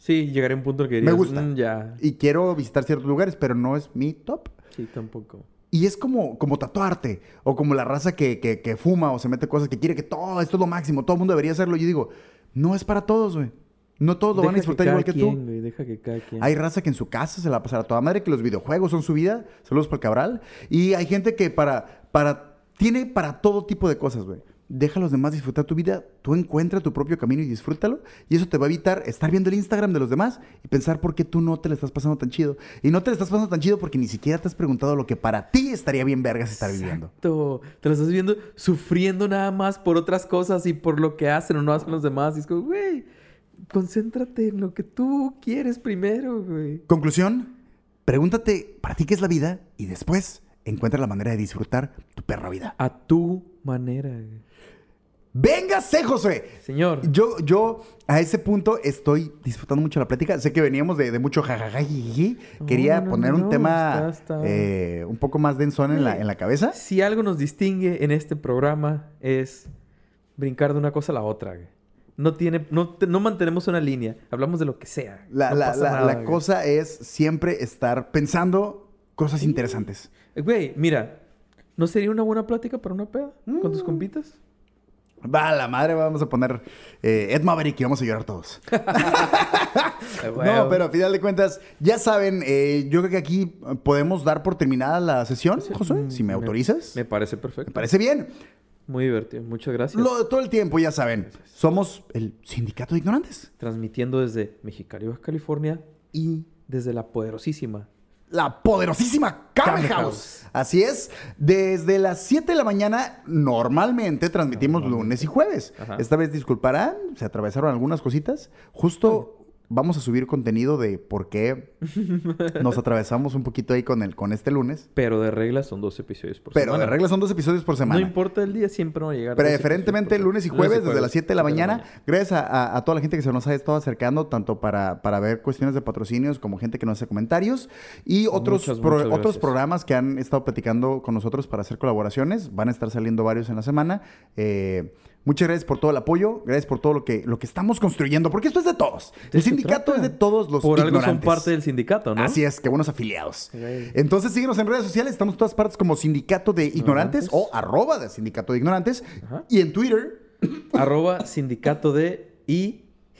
S2: Sí, llegaré a un punto en que
S1: Me
S2: dirías,
S1: gusta.
S2: "Mm, ya.
S1: Y quiero visitar ciertos lugares, pero no es mi top.
S2: Sí, tampoco.
S1: Y es como, como tatuarte, o como la raza que, que- que fuma o se mete cosas que quiere que todo, esto es lo máximo, todo el mundo debería hacerlo. Yo digo, no es para todos, güey. No todos lo van a disfrutar
S2: cada
S1: igual que
S2: quien,
S1: tú.
S2: güey, deja que cada quien.
S1: Hay raza que en su casa se la va a pasar a toda madre, que los videojuegos son su vida. Saludos para el Cabral. Y hay gente que para, para, tiene para todo tipo de cosas, güey. Deja a los demás disfrutar tu vida, tú encuentra tu propio camino y disfrútalo. Y eso te va a evitar estar viendo el Instagram de los demás y pensar por qué tú no te le estás pasando tan chido. Y no te le estás pasando tan chido porque ni siquiera te has preguntado lo que para ti estaría bien vergas estar viviendo.
S2: Exacto. Te lo estás viendo sufriendo nada más por otras cosas y por lo que hacen o no hacen los demás. Y es como, güey, concéntrate en lo que tú quieres primero, güey.
S1: Conclusión, pregúntate para ti qué es la vida y después encuentra la manera de disfrutar tu perra vida.
S2: A tu manera, güey.
S1: ¡Véngase, José!
S2: Señor.
S1: Yo, yo a ese punto estoy disfrutando mucho la plática. Sé que veníamos de, de mucho jajaja.
S2: No,
S1: Quería
S2: no,
S1: poner
S2: no,
S1: un tema
S2: está- está-
S1: eh, un poco más densón en la, en la cabeza.
S2: Si algo nos distingue en este programa es brincar de una cosa a la otra, güey. No tiene, no, no mantenemos una línea. Hablamos de lo que sea.
S1: La, la- la-
S2: nada,
S1: la
S2: güey.
S1: cosa es siempre estar pensando cosas interesantes.
S2: Güey, mira, ¿no sería una buena plática para una peda con
S1: Mm.
S2: tus compitas?
S1: Va, la madre, vamos a poner eh, Ed Maverick y vamos a llorar todos. (laughs) No, pero a final de cuentas, ya saben, eh, yo creo que aquí podemos dar por terminada la sesión, José,
S2: mm,
S1: si me autorizas.
S2: Me parece perfecto.
S1: Me parece bien.
S2: Muy divertido. Muchas gracias.
S1: Lo de todo el tiempo, ya saben. Somos el sindicato de ignorantes.
S2: Transmitiendo desde Mexicali, Baja California y desde la poderosísima
S1: la poderosísima Kame House.
S2: House.
S1: Así es, desde las 7 de la mañana normalmente transmitimos lunes y jueves.
S2: Ajá.
S1: Esta vez disculparán, se atravesaron algunas cositas. Justo vamos a subir contenido de por qué (laughs) nos atravesamos un poquito ahí con, el, con este lunes.
S2: Pero de regla son dos episodios por
S1: Pero
S2: semana.
S1: de regla son dos episodios por semana.
S2: No importa el día, siempre van a llegar.
S1: Preferentemente
S2: episodios por
S1: lunes y jueves, desde las 7 de la mañana. Gracias a, a- a toda la gente que se nos ha estado acercando, tanto para, para ver cuestiones de patrocinios como gente que nos hace comentarios. Y otros,
S2: Muchas,
S1: pro-
S2: muchas
S1: otros
S2: gracias.
S1: programas que han estado platicando con nosotros para hacer colaboraciones. Van a estar saliendo varios en la semana. Eh, muchas gracias por todo el apoyo. Gracias por todo lo que, lo que estamos construyendo. Porque esto es de todos. El sindicato
S2: trata.
S1: es de todos los
S2: Por algo son
S1: ignorantes.
S2: parte del sindicato, ¿no?
S1: Así es, que buenos afiliados. Entonces síguenos en redes sociales, estamos en todas partes como Sindicato de Ignorantes
S2: Ignorantes.
S1: o arroba de Sindicato de Ignorantes.
S2: Ajá.
S1: Y en Twitter, (coughs)
S2: Arroba sindicato de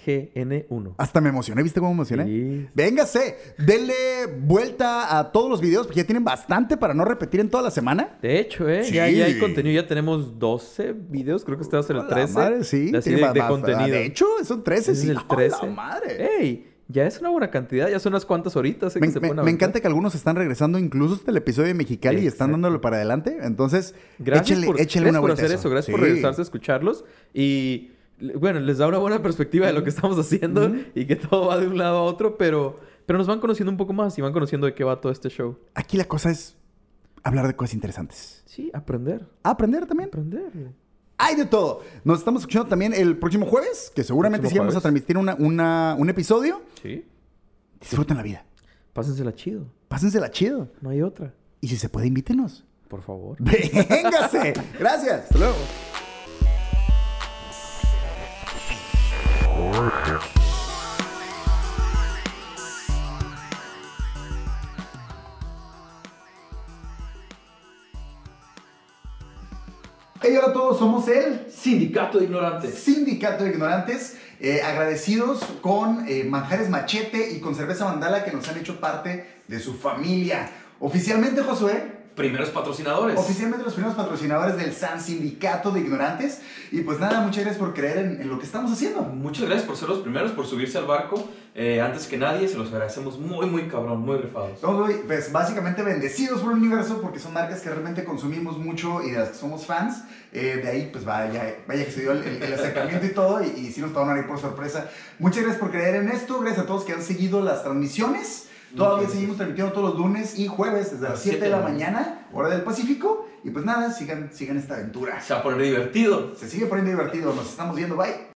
S2: IGN1.
S1: hasta me emocioné, ¿viste cómo me emocioné?
S2: Sí.
S1: Véngase, denle vuelta a todos los videos porque ya tienen bastante para no repetir en toda la semana.
S2: De hecho, ¿eh?
S1: Sí.
S2: Ya, ya hay contenido. Ya tenemos 12 videos. Creo que este va a ser el
S1: ¡A la
S2: 13.
S1: madre, sí.
S2: de,
S1: más-
S2: contenido.
S1: De hecho, son 13,
S2: Ese
S1: sí.
S2: es el (laughs)
S1: ¡A la
S2: 13.
S1: madre!
S2: ¡Ey! Ya es una buena cantidad. Ya son unas cuantas horitas. ¿eh?
S1: Me,
S2: que se
S1: me-
S2: pueden
S1: me
S2: aventar.
S1: encanta que algunos están regresando incluso hasta el episodio de Mexicali y están
S2: Exacto.
S1: dándole para adelante. Entonces,
S2: Gracias
S1: échenle,
S2: por,
S1: échenle
S2: gracias
S1: una
S2: por hacer eso. Gracias por regresarse a escucharlos. Y bueno, les da una buena perspectiva de lo que estamos haciendo y que todo va de un lado a otro, pero, pero nos van conociendo un poco más y van conociendo de qué va todo este show.
S1: Aquí la cosa es hablar de cosas interesantes.
S2: Sí, aprender.
S1: Aprender también.
S2: Aprender.
S1: Hay de todo. Nos estamos escuchando también el próximo jueves, que seguramente sí vamos a transmitir una, una- un episodio.
S2: Sí.
S1: Disfruten la vida.
S2: Pásensela chido.
S1: Pásensela chido.
S2: No hay otra.
S1: Y si se puede, invítenos.
S2: Por favor. (laughs)
S1: Véngase. Gracias. Hasta luego. Hey, hola a todos, somos el
S2: Sindicato de Ignorantes.
S1: Sindicato de Ignorantes, eh, agradecidos con eh, Manjares Machete y con Cerveza Mandala que nos han hecho parte de su familia. Oficialmente, Josué,
S2: Primeros patrocinadores.
S1: oficialmente los primeros patrocinadores del San Sindicato de Ignorantes. Y pues nada, muchas gracias por creer en, en lo que estamos haciendo.
S2: Muchas gracias por ser los primeros, por subirse al barco. Eh, antes que nadie, se los agradecemos muy, muy cabrón, muy rifados.
S1: Hoy, pues, básicamente bendecidos por el universo porque son marcas que realmente consumimos mucho y de las que somos fans. Eh, de ahí, pues vaya, vaya que se dio el, el- el acercamiento y todo y, y sí nos tomaron ahí por sorpresa. Muchas gracias por creer en esto. Gracias a todos que han seguido las transmisiones. Todavía seguimos transmitiendo todos los lunes y jueves desde las 7 de la mañana, hora del Pacífico. Y pues nada, sigan, sigan esta aventura.
S2: Se va a poner divertido.
S1: Se sigue poniendo divertido. Nos estamos viendo. Bye.